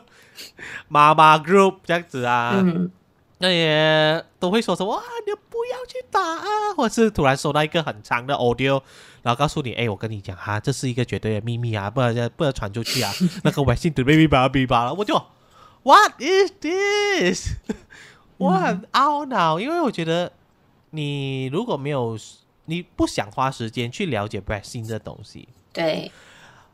[LAUGHS] 妈妈 group 这样子啊，嗯，那也都会说什么啊，你不要去打啊，或者是突然收到一个很长的 audio，然后告诉你，哎，我跟你讲哈、这是一个绝对的秘密啊，不然不能传出去啊，[LAUGHS] 那个微信准备哔吧哔吧了，我就 What is this？我很懊恼，因为我觉得你如果没有，你不想花时间去了解 vaccine 这东西，对。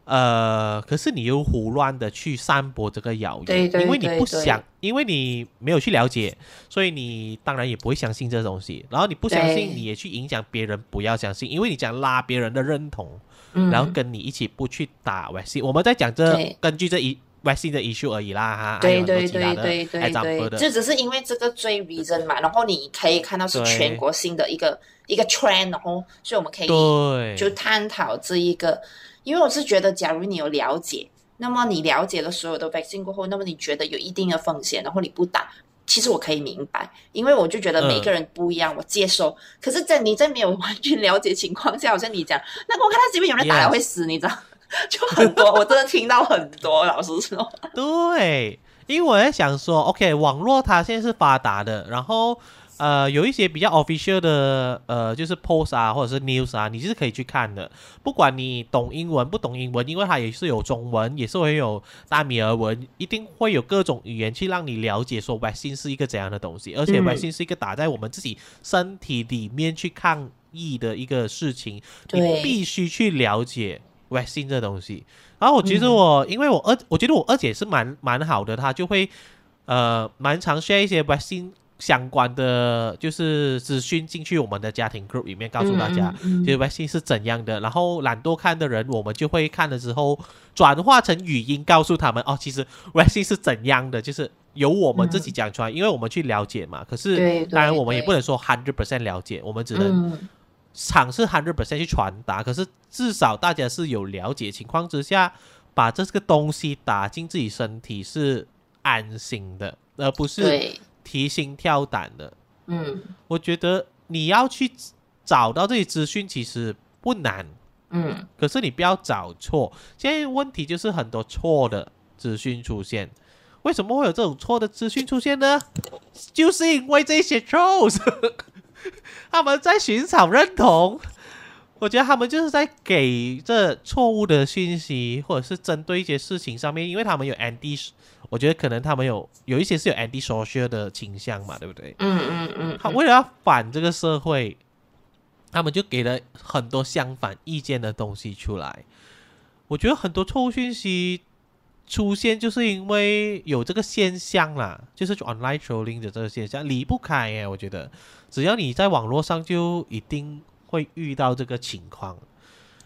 呃，可是你又胡乱的去散播这个谣言，对对因为你不想，因为你没有去了解，所以你当然也不会相信这东西。然后你不相信，你也去影响别人不要相信，因为你想拉别人的认同，嗯，然后跟你一起不去打 vaccine。我们在讲这根据这一 vaccine 的 issue 而已啦，哈，对对对对对对，的，就只是因为这个最 reason 嘛，然后你可以看到是全国性的一个一个 trend，然后所以我们可以对，就探讨这一个，因为我是觉得，假如你有了解，那么你了解了所有的 vaccine 过后，那么你觉得有一定的风险，然后你不打，其实我可以明白，因为我就觉得每个人不一样，我接受。可是，在你在没有完全了解情况下，好像你讲，那个我看到这边有人打了会死，你知道，就很多，我真的听到很多，老实说，对，因为我在想说，OK，网络它现在是发达的，然后呃，有一些比较 official 的呃，就是 post 啊，或者是 news 啊，你是可以去看的。不管你懂英文不懂英文，因为它也是有中文，也是会有大米尔文，一定会有各种语言去让你了解说 vaccine 是一个怎样的东西，而且嗯。vaccine 是一个打在我们自己身体里面去抗疫的一个事情，你必须去了解 vaccine 这东西。然后我其实嗯我，因为我二，我觉得我二姐是蛮蛮好的，她就会呃蛮常 share 一些 vaccine 相关的就是资讯进去我们的家庭 group 里面，告诉大家。嗯，嗯其实 vaccine 是怎样的，然后懒惰看的人，我们就会看了之后转化成语音告诉他们哦，其实 vaccine 是怎样的，就是由我们自己讲出来，因为我们去了解嘛。可是当然我们也不能说 hundred percent 了解，我们只能嗯，尝试 hundred percent 去传达。可是至少大家是有了解情况之下，把这个东西打进自己身体是安心的，而不是，提心吊胆的。嗯我觉得你要去找到这些资讯其实不难，嗯，可是你不要找错。现在问题就是很多错的资讯出现。为什么会有这种错的资讯出现呢？就是因为这些 trolls，[LAUGHS] 他们在寻找认同。我觉得他们就是在给这错误的信息，或者是针对一些事情上面，因为他们有 anti，我觉得可能他们有有一些是有 anti social 的倾向嘛，对不对？嗯嗯嗯，他为了要反这个社会，他们就给了很多相反意见的东西出来。我觉得很多错误讯息出现，就是因为有这个现象啦，就是 online trolling 的这个现象离不开耶。我觉得，只要你在网络上，就一定会遇到这个情况。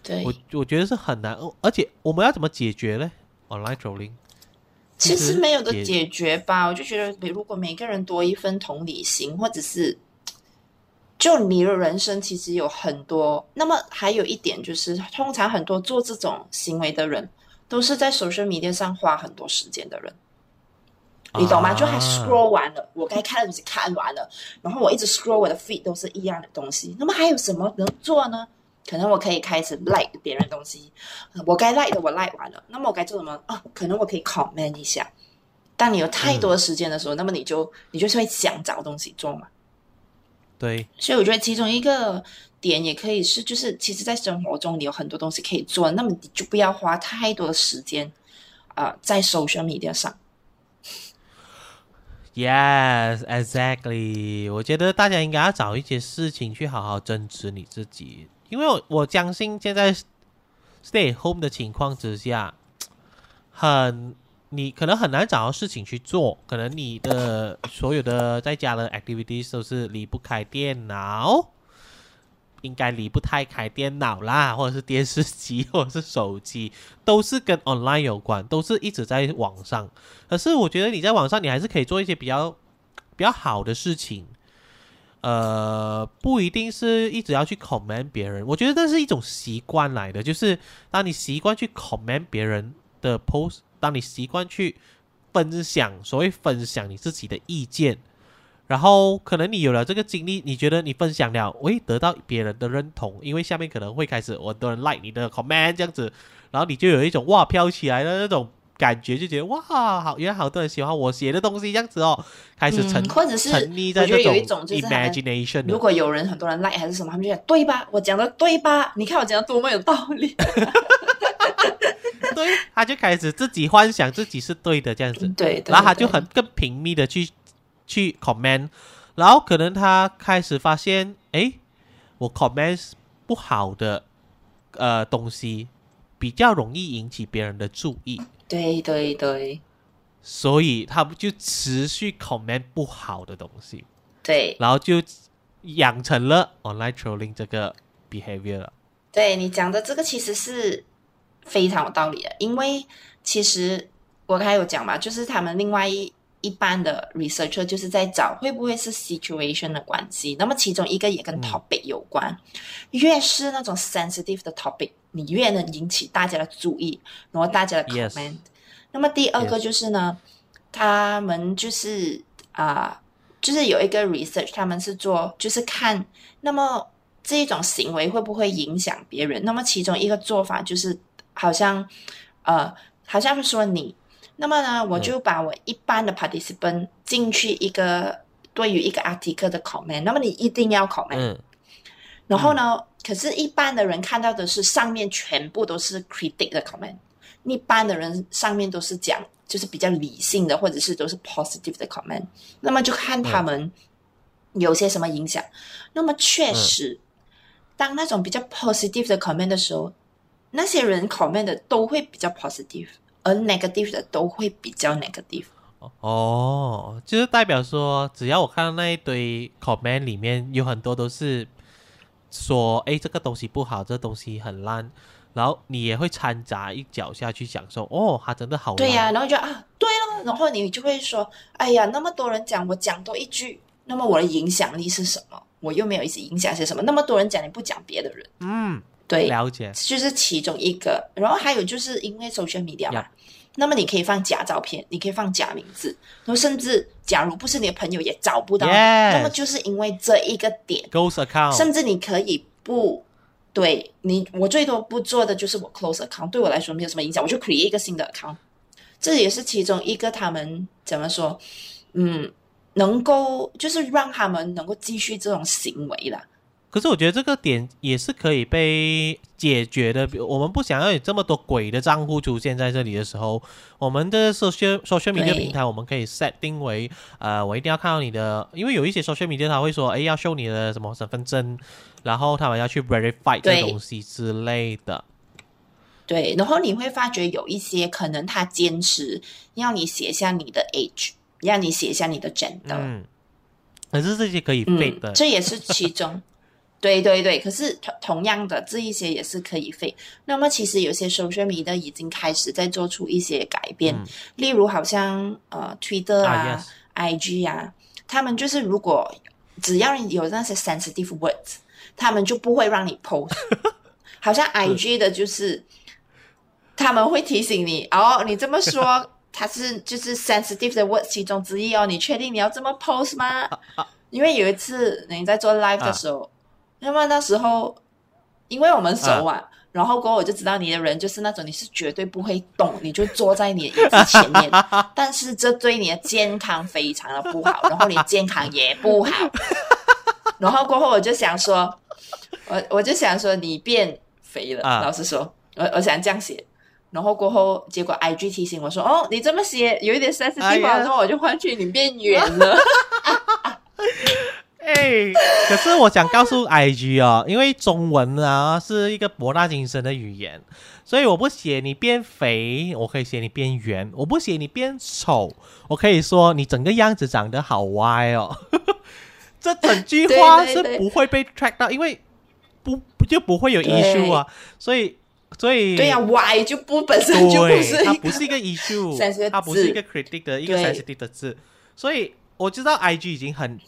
对，我我觉得是很难，而且我们要怎么解决呢？online trolling 其实没有的解决吧。我就觉得，如果每个人多一份同理心，或者是 [TSK] 就你的人生其实有很多。那么还有一点就是，通常很多做这种行为的人。都是在 social media 上花很多时间的人，你懂吗？就还 scroll 完了，我该看的东西看完了，然后我一直 scroll 我的 feed 都是一样的东西。那么还有什么能做呢？可能我可以开始 like 别人东西，我该 like 的我 like 完了，那么我该做什么啊？可能我可以 comment 一下。当你有太多时间的时候，那么你就你就是会想找东西做嘛。对，所以我觉得其中一个。点也可以是，就是其实，在生活中你有很多东西可以做，那么你就不要花太多的时间啊，在 social media 上。Yes, exactly。我觉得大家应该要找一些事情去好好增值你自己，因为我我相信现在 stay home 的情况之下，很你可能很难找到事情去做，可能你的所有的在家的 activities 都是离不开电脑。应该离不太开电脑啦，或者是电视机，或者是手机，都是跟 online 有关，都是一直在网上。可是我觉得你在网上，你还是可以做一些比较比较好的事情。呃，不一定是一直要去 comment 别人，我觉得这是一种习惯来的。就是当你习惯去 comment 别人的 post，当你习惯去分享，所谓分享你自己的意见。然后可能你有了这个经历，你觉得你分享了，会得到别人的认同，因为下面可能会开始很多人 like 你的 comment 这样子，然后你就有一种哇飘起来的那种感觉，就觉得哇好，原来好多人喜欢我写的东西这样子哦，开始沉或者是沉溺在这种 imagination。如果有人很多人 like 还是什么，他们就讲对吧？我讲的对吧？你看我讲的多么有道理。[LAUGHS] 对，他就开始自己幻想自己是对的这样子，对，然后他就很更频密的去。去 comment，然后可能他开始发现，哎，我 comment 不好的呃东西，比较容易引起别人的注意。对对对，所以他不就持续 comment 不好的东西。对，然后就养成了 online trolling 这个 behavior 了。对你讲的这个其实是非常有道理的，因为其实我刚才有讲嘛，就是他们另外一。一般的 researcher 就是在找会不会是 situation 的关系，那么其中一个也跟 topic 有关，越是那种 sensitive 的 topic，你越能引起大家的注意，然后大家的 comment。那么第二个就是呢，他们就是啊，就是有一个 research，他们是做就是看，那么这一种行为会不会影响别人？那么其中一个做法就是好像呃，好像是说你。那么呢，我就把我一般的 participant 进去一个对于一个 article 的 comment，那么你一定要 comment。然后呢，可是，一般的人看到的是上面全部都是 critic 的 comment，一般的人上面都是讲就是比较理性的，或者是都是 positive 的 comment。那么就看他们有些什么影响。那么确实，当那种比较 positive 的 comment 的时候，那些人 comment 的都会比较 positive。而 negative 的都会比较 negative 哦，就是代表说，只要我看到那一堆 comment 里面有很多都是说，哎，这个东西不好，这东西很烂，然后你也会掺杂一脚下去享受，哦，它真的好。对呀，然后就啊，对了，然后你就会说，哎呀，那么多人讲，我讲多一句，那么我的影响力是什么？我又没有一直影响些什么？那么多人讲，你不讲别的人，嗯，对，了解，就是其中一个，然后还有就是因为 social media 嘛。那么你可以放假照片，你可以放假名字，然后甚至假如不是你的朋友也找不到，那么就是因为这一个点，Ghost account，甚至你可以不对你，我最多不做的就是我 close account，对我来说没有什么影响，我就 create 一个新的 account，这也是其中一个他们怎么说，嗯，能够就是让他们能够继续这种行为的。可是我觉得这个点也是可以被解决的。我们不想要有这么多鬼的账户出现在这里的时候，我们的 social social media 平台我们可以 set 定为，呃，我一定要看到你的，因为有一些 social media 他会说，哎，要 show 你的什么身份证，然后他们要去 verify 这东西之类的。对，然后你会发觉有一些可能他坚持要你写下你的 age，要你写下你的 gender，嗯，可是这些可以嗯 fake 的，[LAUGHS] 这也是其中。对对对，可是同同样的，这一些也是可以 fake。那么其实有些 social media 已经开始在做出一些改变，嗯例如好像呃 Twitter 啊、啊 IG 啊，他们就是如果只要你有那些 sensitive words，他们就不会让你 post。[LAUGHS] 好像 IG 的就是他们会提醒你，哦，你这么说，[LAUGHS] 它是就是 sensitive 的 words 其中之一哦，你确定你要这么 post 吗？因为有一次你在做 live 的时候，那么那时候因为我们熟啊。然后过后我就知道你的人就是那种你是绝对不会动，你就坐在你的椅子前面，[LAUGHS] 但是这对你的健康非常的不好，然后你健康也不好。[LAUGHS] 然后过后我就想说，我我就想说你变肥了，啊老实说，我我想这样写。然后过后，结果 IG 提醒我说：“哦，你这么写有一点 sensitive，、哎然后我就换去你变圆了。哎，可是我想告诉 IG 哦，因为中文啊是一个博大精深的语言，所以我不写你变肥，我可以写你变圆；我不写你变丑，我可以说你整个样子长得好歪哦。[LAUGHS] 这整句话是不会被 track 到，因为不就不会有对 issue 啊，所以所以对呀、y 就不本身就不对，是一个它不是一个 issue，[LAUGHS] 它不是一个 critic 的一个对。sensitive 的字，所以我知道 IG 已经很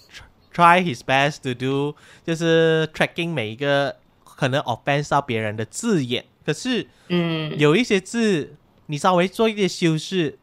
try his best to do，就是 tracking 每一个可能 offense 到别人的字眼，可是嗯，有一些字你稍微做一些修饰，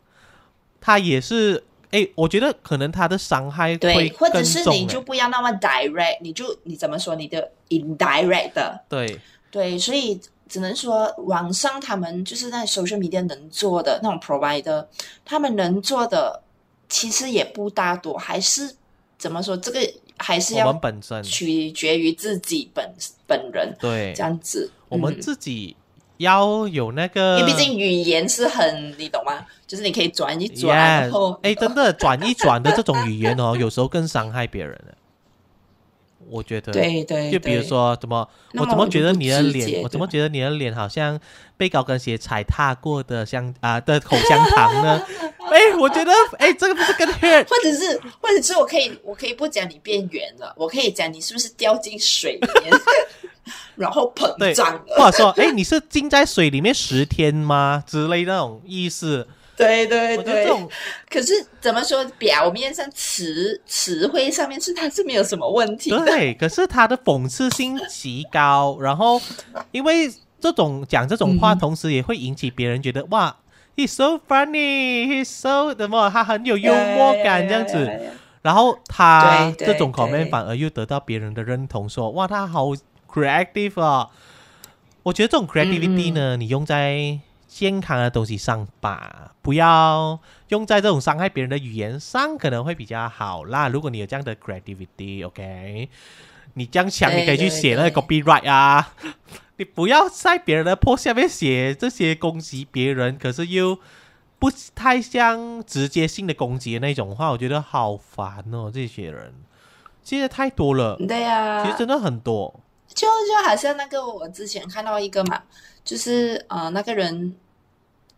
它也是。哎，我觉得可能它的伤害会对，或者是你就不要那么 direct，你就你怎么说你的 indirect 的，对。对，所以只能说网上他们就是在 social media 能做的那种 provider，他们能做的其实也不大多，还是怎么说这个还是我们要本身取决于自己本本人对这，样子。我们嗯自己要有那个，因为毕竟语言是很，你懂吗？就是你可以转一转然后哎，真的转一转的这种语言哦，有时候更伤害别人的。我觉得，对对，就比如，说怎么，我怎么觉得你的脸，我怎么觉得你的脸好像被高跟鞋踩踏过的香啊的口香糖呢？哎，我觉得，哎，这个不是跟 hurt？[LAUGHS] 或者是或者是我可以我可以不讲你变圆了，我可以讲你是不是掉进水里面，[LAUGHS] 然后膨对，胀了。或者说，哎，你是浸在水里面十天吗？之类那种意思。[LAUGHS] 对对对可是怎么说？表面上词词汇上面是它是没有什么问题的。对，可是他的讽刺性极高，然后因为这种讲这种话，嗯同时也会引起别人觉得哇，he's so funny，he's so 怎么，他很有幽默感这样子，然后他这种对 comment 反而又得到别人的认同，说哇，他好 creative 啊。我觉得这种 creativity 嗯呢，你用在健康的东西上吧，不要用在这种伤害别人的语言上，可能会比较好啦。如果你有这样的 creativity，OK，、你这样想，你可以去写那个 copyright 啊。[LAUGHS] 你不要在别人的 post 下面写这些攻击别人，可是又不太像直接性的攻击的那种话，我觉得好烦哦。这些人现在太多了，对呀、其实真的很多。就就好像那个我之前看到一个嘛，就是呃那个人，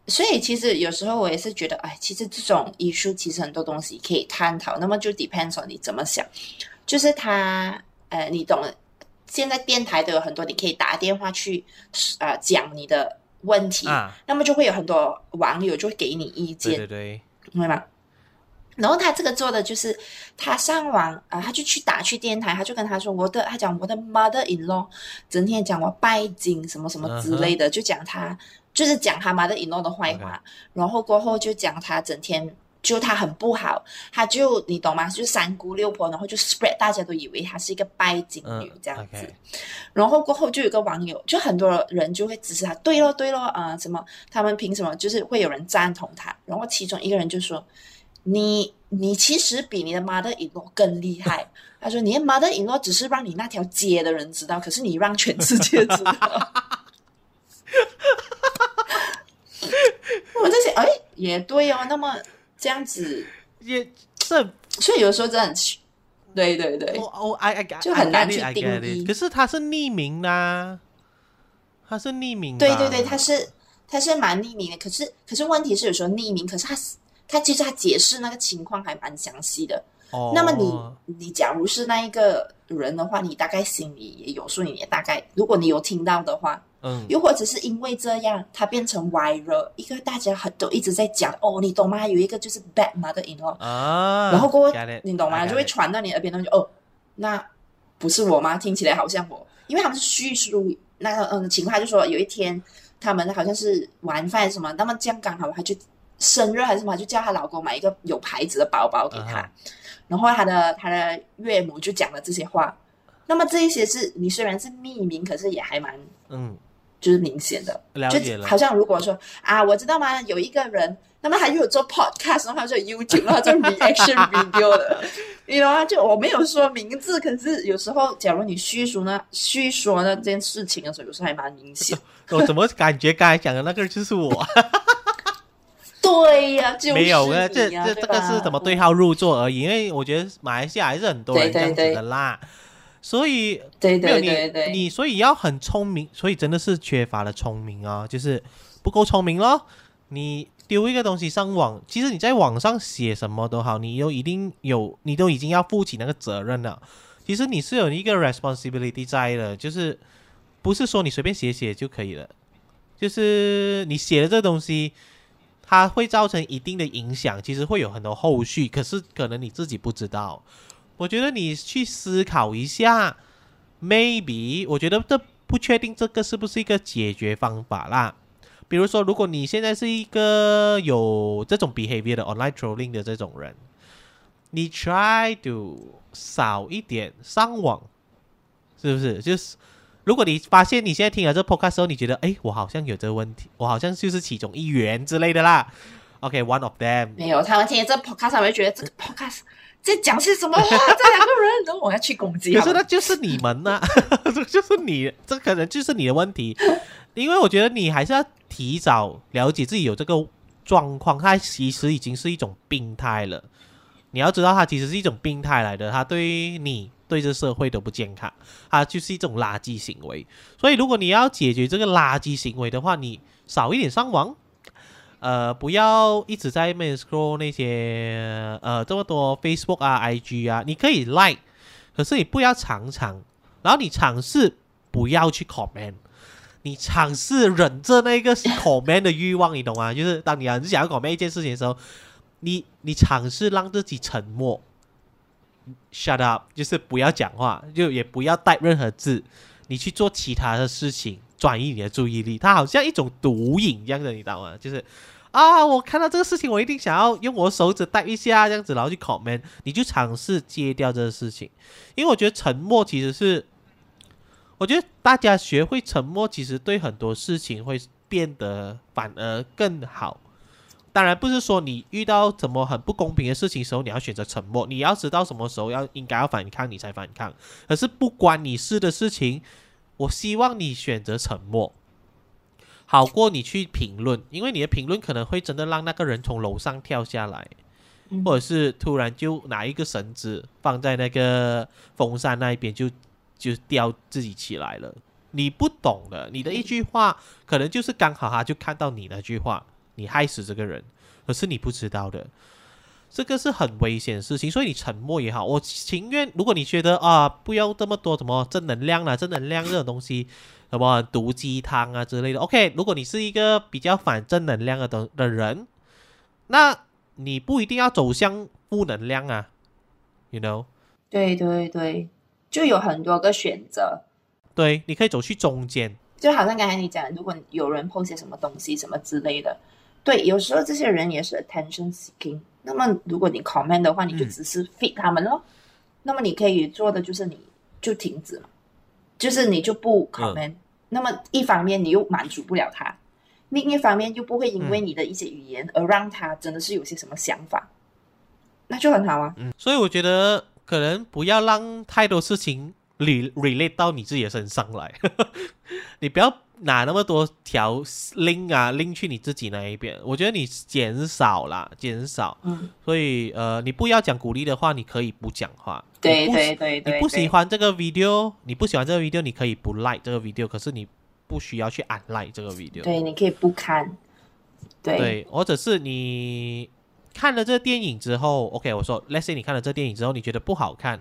所以其实有时候我也是觉得，哎，其实这种艺术其实很多东西可以探讨，那么就 depends on 你怎么想，就是他呃你懂了，现在电台都有很多，你可以打电话去呃讲你的问题，啊，那么就会有很多网友就会给你意见对，对对，明白吗？然后他这个做的就是，他上网啊、他就去打去电台，他就跟他说，我的，他讲我的 mother in law 整天讲我拜金什么什么之类的，就讲他就是讲他 mother in law 的坏话然后过后就讲他整天就他很不好，他就你懂吗？就三姑六婆，然后就 spread，大家都以为他是一个拜金女嗯这样子。然后过后就有个网友，就很多人就会支持他，对咯对咯啊、什么他们凭什么？就是会有人赞同他。然后其中一个人就说：“你你其实比你的 mother in law 更厉害。[LAUGHS] ”他说：“你的 mother in law 只是让你那条街的人知道，可是你让全世界知道。” [LAUGHS] 我在想，哎，也对哦。那么这样子，也这所以有时候真的很奇，对对对，我我 I I 就很难去定义。可是他是匿名啦，他是匿名，对对对，他是他是蛮匿名的，可是可是问题是有时候匿名，可是他他其实他解释那个情况还蛮详细的。哦，那么你你假如是那一个人的话，你大概心里也有数，你也大概如果你有听到的话，嗯，又或者是因为这样，它变成 viral，一个大家很都一直在讲哦，你懂吗？有一个就是 bad mother in law，啊，然后过后 it，你懂吗？就会传到你耳边，他们就哦，那不是我吗？听起来好像我，因为他们是叙述那个嗯情况，他就说有一天他们好像是晚饭什么，那么这样刚好他就生日还是什么，就叫她老公买一个有牌子的包包给她，啊然后她的她的岳母就讲了这些话。那么这一些是你虽然是匿名，可是也还蛮嗯，就是明显的，了解了就好像如果说啊，我知道吗？有一个人，那么他又有做 podcast，然后他做 YouTube，然后做 reaction video 的，你懂吗？就我没有说名字，可是有时候，假如你叙述呢，叙说那件事情的时候，有时候还蛮明显。[LAUGHS] 我怎么感觉刚才讲的那个就是我？对呀、就是没有啊，这这这个是怎么对号入座而已。因为我觉得马来西亚还是很多人这对对样子的啦，所以对没有对对对，你你，所以要很聪明，所以真的是缺乏了聪明啊，就是不够聪明咯。你丢一个东西上网，其实你在网上写什么都好，你又一定有，你都已经要负起那个责任了。其实你是有一个 responsibility 在的，就是不是说你随便写写就可以了，就是你写的这东西，它会造成一定的影响，其实会有很多后续，可是可能你自己不知道。我觉得你去思考一下，maybe，我觉得这不确定这个是不是一个解决方法啦。比如说，如果你现在是一个有这种 behavior 的 online trolling 的这种人，你 try to 少一点上网，是不是？就是如果你发现你现在听了这 podcast 时候，你觉得哎，我好像有这个问题，我好像就是其中一员之类的啦。OK，one、of them。没有，他们听这 podcast，会觉得这个 podcast 在讲些什么话？这两个人，然后我要去攻击可是。那就是你们呐、[LAUGHS] 这就是你，这可能就是你的问题，因为我觉得你还是要提早了解自己有这个状况，它其实已经是一种病态了。你要知道，它其实是一种病态来的，它对你对这社会都不健康，它就是一种垃圾行为。所以，如果你要解决这个垃圾行为的话，你少一点上网，呃，不要一直在那边 scroll 那些呃这么多 Facebook 啊、IG 啊，你可以 like，可是你不要常常，然后你尝试不要去 comment，你尝试忍着那个 comment 的欲望，你懂吗？就是当你很想要 comment 一件事情的时候，你你尝试让自己沉默，shut up，就是不要讲话，就也不要带任何字，你去做其他的事情，转移你的注意力。它好像一种毒瘾一样的，你知道吗？就是啊，我看到这个事情，我一定想要用我手指带一下，这样子，然后去 comment，你就尝试戒掉这个事情，因为我觉得沉默其实是，我觉得大家学会沉默，其实对很多事情会变得反而更好。当然不是说你遇到什么很不公平的事情时候，你要选择沉默。你要知道什么时候要应该要反抗，你才反抗。可是不关你事的事情，我希望你选择沉默，好过你去评论，因为你的评论可能会真的让那个人从楼上跳下来，嗯或者是突然就拿一个绳子放在那个风扇那一边就就吊自己起来了。你不懂的，你的一句话可能就是刚好他就看到你那句话，你害死这个人，可是你不知道的，这个是很危险的事情。所以你沉默也好，我情愿如果你觉得啊，不要这么多什么正能量啦、正能量这种东西，什么毒鸡汤啊之类的。OK，如果你是一个比较反正能量的的的人，那你不一定要走向负能量啊，you know。对对对，就有很多个选择。对，你可以走去中间。就好像刚才你讲，如果有人 post 些什么东西什么之类的，对，有时候这些人也是 attention seeking。那么如果你 comment 的话，你就嗯只是 feed 他们咯。那么你可以做的就是你就停止嘛，就是你就不 comment、那么一方面你又满足不了他，另一方面又不会因为你的一些语言而让他真的是有些什么想法，那就很好啊。嗯，所以我觉得可能不要让太多事情 re relate 到你自己的身上来，[LAUGHS] 你不要拿那么多条 link 啊 link 去你自己那一边。我觉得你减少啦，减少。嗯，所以呃，你不要讲鼓励的话，你可以不讲话。对对对对，你不喜欢这个 video，你不喜欢这个 video，你可以不 like 这个 video，可是你不需要去 unlike 这个 video。对，你可以不看。对，对，或者是你看了这电影之后，OK，我说，Let's say 你看了这电影之后，你觉得不好看，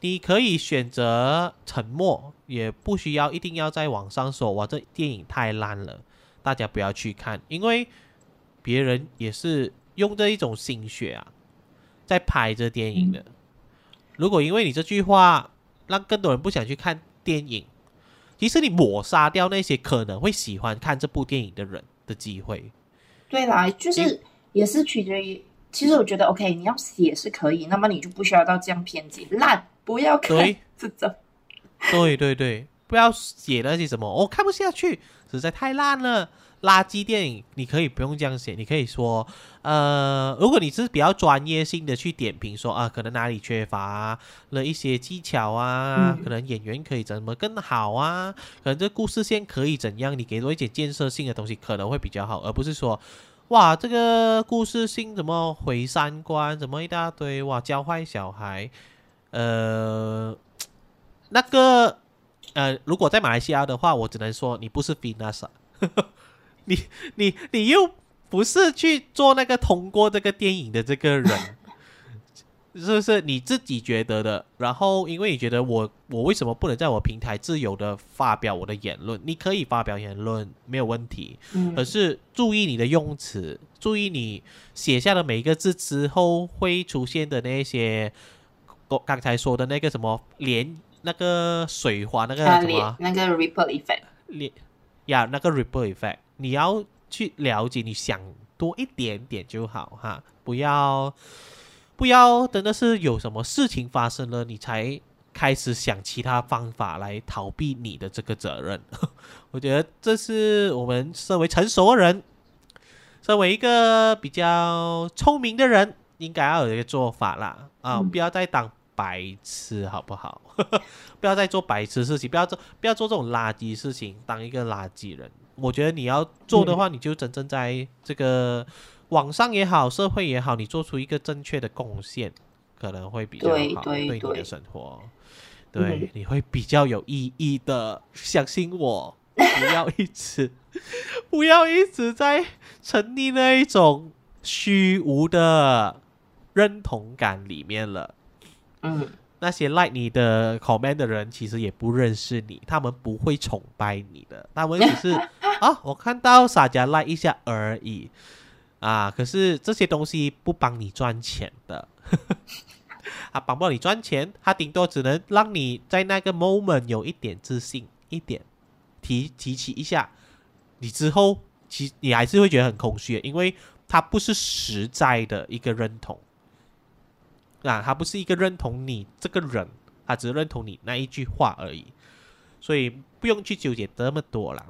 你可以选择沉默，也不需要一定要在网上说哇这电影太烂了，大家不要去看，因为别人也是用这一种心血啊，在拍这电影的。如果因为你这句话让更多人不想去看电影，其实你抹杀掉那些可能会喜欢看这部电影的人的机会。对啦，就是也是取决于。其实我觉得，OK，你要写是可以，那么你就不需要到这样偏激，烂不要看这种。对对对，不要写那些什么，我看不下去，实在太烂了。垃圾电影，你可以不用这样写，你可以说，呃，如果你是比较专业性的去点评，说啊，可能哪里缺乏了一些技巧啊，可能演员可以怎么更好啊，可能这故事线可以怎样，你给多一点建设性的东西可能会比较好，而不是说，哇，这个故事性怎么毁三观，怎么一大堆，哇，教坏小孩，呃，那个，呃，如果在马来西亚的话，我只能说你不是 Finas。你你你又不是去做那个通过这个电影的这个人，[LAUGHS] 是不是你自己觉得的？然后因为你觉得我我为什么不能在我平台自由的发表我的言论？你可以发表言论没有问题，可是注意你的用词，注意你写下的每一个字之后会出现的那些，我刚才说的那个什么连那个水花那个什么那个 ripple effect，连呀那个 ripple effect。你要去了解，你想多一点点就好哈，不要不要真的是有什么事情发生了，你才开始想其他方法来逃避你的这个责任。[LAUGHS] 我觉得这是我们身为成熟的人，身为一个比较聪明的人，应该要有一个做法啦啊，不要再当白痴好不好？[LAUGHS] 不要再做白痴事情，不要做不要做这种垃圾事情，当一个垃圾人。我觉得你要做的话，你就真正在这个网上也好，社会也好，你做出一个正确的贡献，可能会比较好对你的生活，对你会比较有意义的。相信我，不要一直 [LAUGHS] 不要一直在沉溺那一种虚无的认同感里面了。嗯。那些 like 你的 comment 的人，其实也不认识你，他们不会崇拜你的，他们只是啊，我看到傻家赖一下而已啊。可是这些东西不帮你赚钱的，[LAUGHS] 他帮不了你赚钱，他顶多只能让你在那个 moment 有一点自信，一点提提起一下，你之后其你还是会觉得很空虚，因为它不是实在的一个认同。啊，他不是一个认同你这个人，他只是认同你那一句话而已，所以不用去纠结这么多了。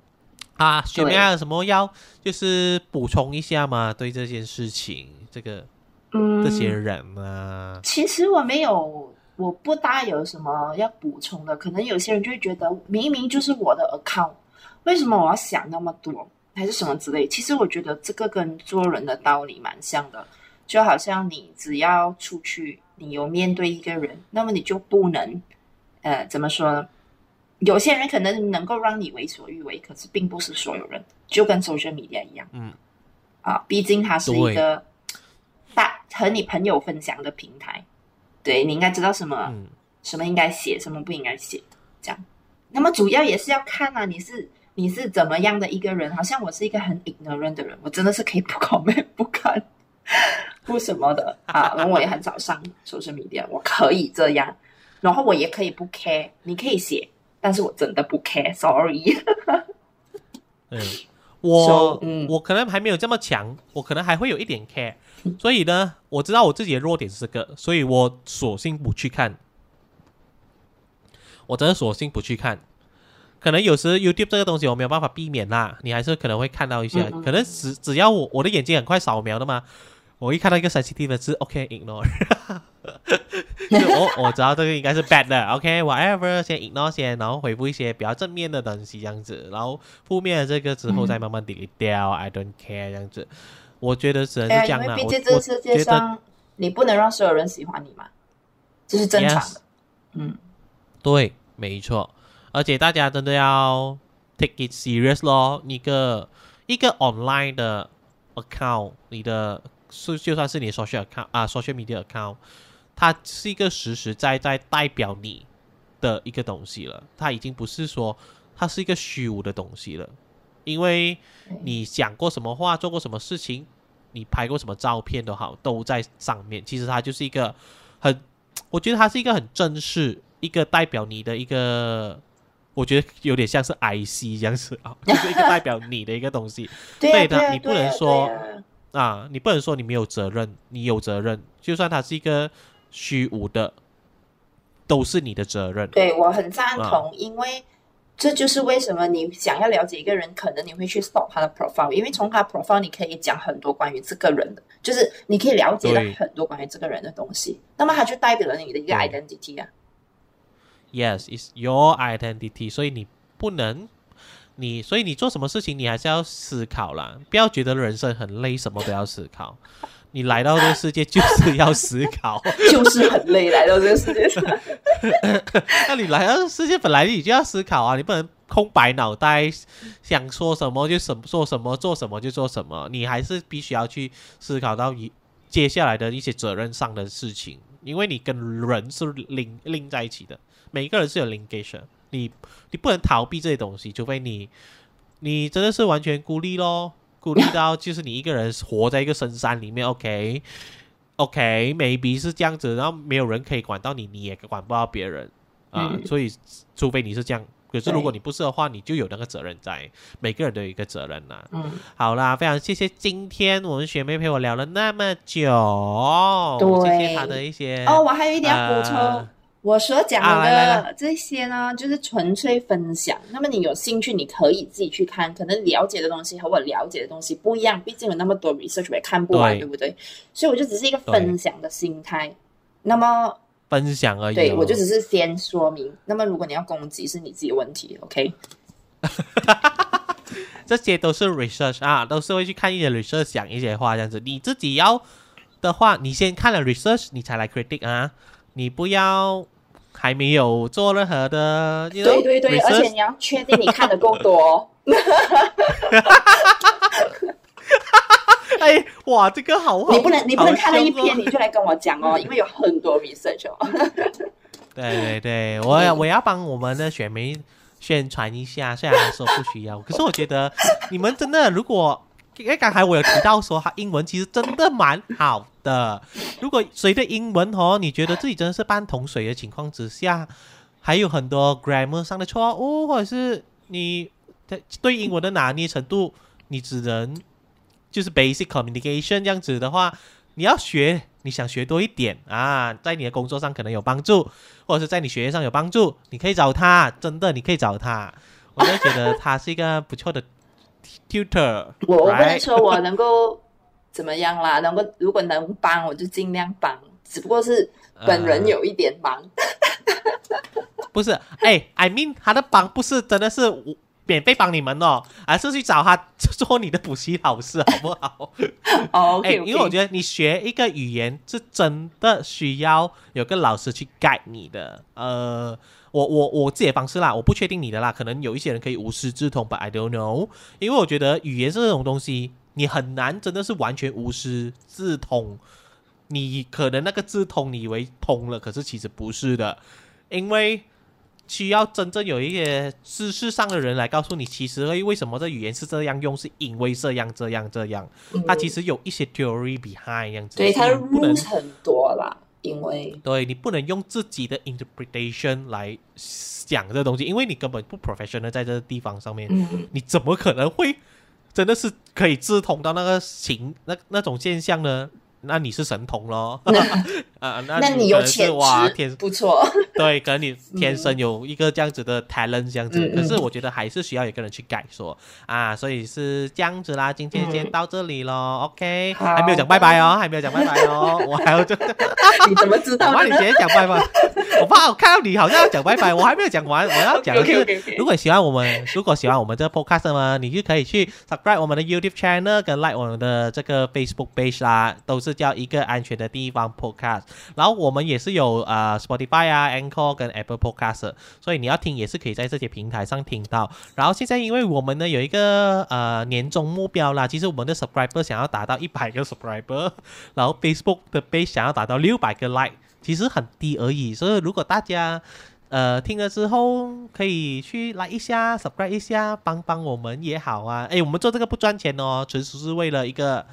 啊，雪梅还有什么要就是补充一下吗？对这件事情，这个嗯，这些人啊，其实我没有，我不大有什么要补充的。可能有些人就会觉得，明明就是我的 account，为什么我要想那么多，还是什么之类？其实我觉得这个跟做人的道理蛮像的，就好像你只要出去。你有面对一个人，那么你就不能，呃，怎么说呢？有些人可能能够让你为所欲为，可是并不是所有人，就跟 social media 一样，嗯，啊，毕竟它是一个大和你朋友分享的平台，对你应该知道什么，什么应该写，什么不应该写，这样。那么主要也是要看啊，你是你是怎么样的一个人？好像我是一个很 ignorant 的人，我真的是可以不 [LAUGHS] comment 不看。不什么的啊，然后我也很少上 social media，我可以这样，然后我也可以不 care，你可以写，但是我真的不 care，sorry。嗯，我我可能还没有这么强，我可能还会有一点 care，所以呢，我知道我自己的弱点是这个，所以我索性不去看，我真的索性不去看。可能有时 YouTube 这个东西我没有办法避免啦，你还是可能会看到一些，可能只只要我我的眼睛很快扫描的嘛。我一看到一个 sensitive 的字，OK，ignore。我我知道这个应该是 bad 的，OK，whatever，先 ignore 先，然后回复一些比较正面的东西，这样子，然后负面的这个之后再慢慢 delete 掉，I don't care，这样子。我觉得只能是这样啦。毕竟这个世界上，你不能让所有人喜欢你嘛，这是正常的。嗯，对，没错。而且大家真的要 take it serious 咯。一个一个 online 的 account，你的是就算是你 social account 啊，social media account，它是一个实实在在代表你的一个东西了。它已经不是说它是一个虚无的东西了，因为你讲过什么话，做过什么事情，你拍过什么照片都好，都在上面。其实它就是一个很，[TSK] 我觉得它是一个很正式，一个代表你的一个。我觉得有点像是 IC 这样子啊，[LAUGHS] 就是一个代表你的一个东西。[LAUGHS] 对的，你不能说啊啊，你不能说你没有责任，你有责任，就算它是一个虚无的，都是你的责任。对我很赞同，因为这就是为什么你想要了解一个人，可能你会去 stop 他的 profile，因为从他 profile 你可以讲很多关于这个人的，就是你可以了解到很多关于这个人的东西，那么他就代表了你的一个 identity 啊。Yes, it's your identity，所以你不能，你所以你做什么事情，你还是要思考啦，不要觉得人生很累，什么都要思考。你来到这个世界就是要思考，[LAUGHS] 就是很累来到这个世界上。[LAUGHS] 那你来到这个世界本来你就要思考啊，你不能空白脑袋，想说什么就什么说什么，做什么就做什么，你还是必须要去思考到一接下来的一些责任上的事情，因为你跟人是拎拎在一起的，每一个人是有 linkage，的你你不能逃避这些东西，除非你你真的是完全孤立咯，孤立到就是你一个人活在一个深山里面，OK。OK，maybe 是这样子，然后没有人可以管到你，你也管不到别人啊、嗯。所以除非你是这样，可是如果你不是的话，你就有那个责任在，每个人都有一个责任呐、嗯，好啦，非常谢谢今天我们学妹陪我聊了那么久，对谢谢她的一些哦，我还有一点要补充。呃我所讲的这些呢，就是纯粹分享。那么你有兴趣，你可以自己去看，可能了解的东西和我了解的东西不一样，毕竟有那么多 research 我也看不完，对对不对？所以我就只是一个分享的心态。那么，分享而已、哦。对我就只是先说明。那么，如果你要攻击，是你自己的问题，OK？[LAUGHS] 这些都是 research 啊，都是会去看一些 research 讲一些话这样子。你自己要的话，你先看了 research，你才来 critic 啊，你不要还没有做任何的，you know，对对对，而且你要确定你看的够多。[LAUGHS] 哎，哇，这个好好，你不能，你不能看了一篇你就来跟我讲哦，[LAUGHS] 因为有很多 research 哦。对对对，我要我要帮我们的选民宣传一下，虽然说不需要，可是我觉得你们真的如果。因为刚才我有提到说，他英文其实真的蛮好的。如果随着英文哦，你觉得自己真的是半桶水的情况之下，还有很多 grammar 上的错误，或者是你的对英文的拿捏程度，你只能就是 basic communication 这样子的话，你要学，你想学多一点啊，在你的工作上可能有帮助，或者是在你学业上有帮助，你可以找他，真的你可以找他，我就觉得他是一个不错的 tutor。我我不能？说我能够怎么样啦，能够如果能帮我就尽量帮，只不过是本人有一点忙。[LAUGHS] 不是，哎，I mean 他的帮不是真的是我免费帮你们哦，而是去找他做你的补习老师，好不好？[LAUGHS] 哦哎、，OK，因为我觉得你学一个语言是真的需要有个老师去 guide 你的。呃，我我我自己的方式啦，我不确定你的啦，可能有一些人可以无师自通，but I don't know。因为我觉得语言这种东西，你很难真的是完全无师自通。你可能那个自通，你以为通了，可是其实不是的，因为需要真正有一些知识上的人来告诉你，其实为为什么这语言是这样用，是因为这样这样这样。它其实实有一些 theory behind 这样子，对它不能 rules 很多啦，因为对你不能用自己的 interpretation 来讲这东西，因为你根本不 professional 在这个地方上面，嗯，你怎么可能会真的是可以自通到那个情那那种现象呢？那你是神童咯，[LAUGHS] 啊，那那你有潜质哇天，不错。对，可能你天生有一个这样子的 talent 这样子，可是我觉得还是需要有个人去改说啊，所以是这样子啦。今天先到这里咯 o k 还没有讲拜拜哦，还没有讲拜拜哦，我还要就，[LAUGHS] 你怎么知道的呢怕你直？接讲拜拜，我怕我看到你好像要讲拜拜，我还没有讲完，我要讲的是如果喜欢我们，如果喜欢我们这个 podcast 呢，你就可以去 subscribe 我们的 YouTube channel 跟 like 我们的这个 Facebook page 啦，都是叫一个安全的地方 podcast。然后我们也是有呃 Spotify 啊、Anchor 跟 Apple Podcast，所以你要听也是可以在这些平台上听到。然后现在因为我们呢有一个呃年终目标啦，其实我们的 subscriber 想要达到一百个 subscriber，然后 Facebook 的 base 想要达到六百个 like，其实很低而已。所以如果大家呃，听了之后可以去来一下，subscribe 一下，帮帮我们也好啊。哎，我们做这个不赚钱哦，纯属是为了一个，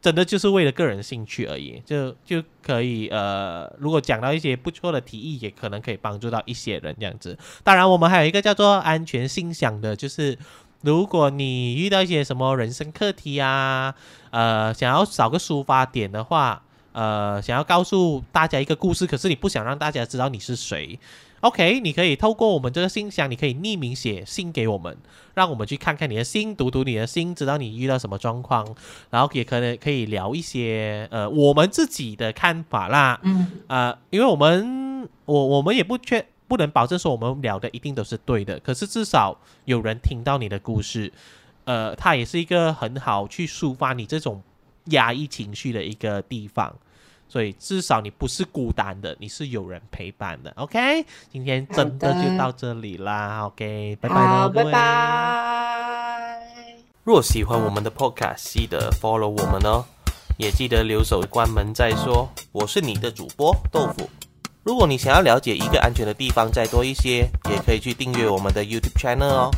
真的就是为了个人兴趣而已，就就可以呃，如果讲到一些不错的提议，也可能可以帮助到一些人这样子。当然，我们还有一个叫做安全信箱的，就是如果你遇到一些什么人生课题啊，呃，想要找个抒发点的话，呃，想要告诉大家一个故事，可是你不想让大家知道你是谁。OK，你可以透过我们这个信箱，你可以匿名写信给我们，让我们去看看你的信，读读你的信，知道你遇到什么状况，然后也可能可以聊一些呃我们自己的看法啦。嗯，呃，因为我们我我们也不确不能保证说我们聊的一定都是对的，可是至少有人听到你的故事，呃，它也是一个很好去抒发你这种压抑情绪的一个地方。所以至少你不是孤单的，你是有人陪伴的。OK，今天真的就到这里啦。OK，拜拜喽，拜各位。拜。若喜欢我们的 Podcast，记得 follow 我们哦，也记得留守关门再说。我是你的主播豆腐。如果你想要了解一个安全的地方再多一些，也可以去订阅我们的 YouTube channel 哦。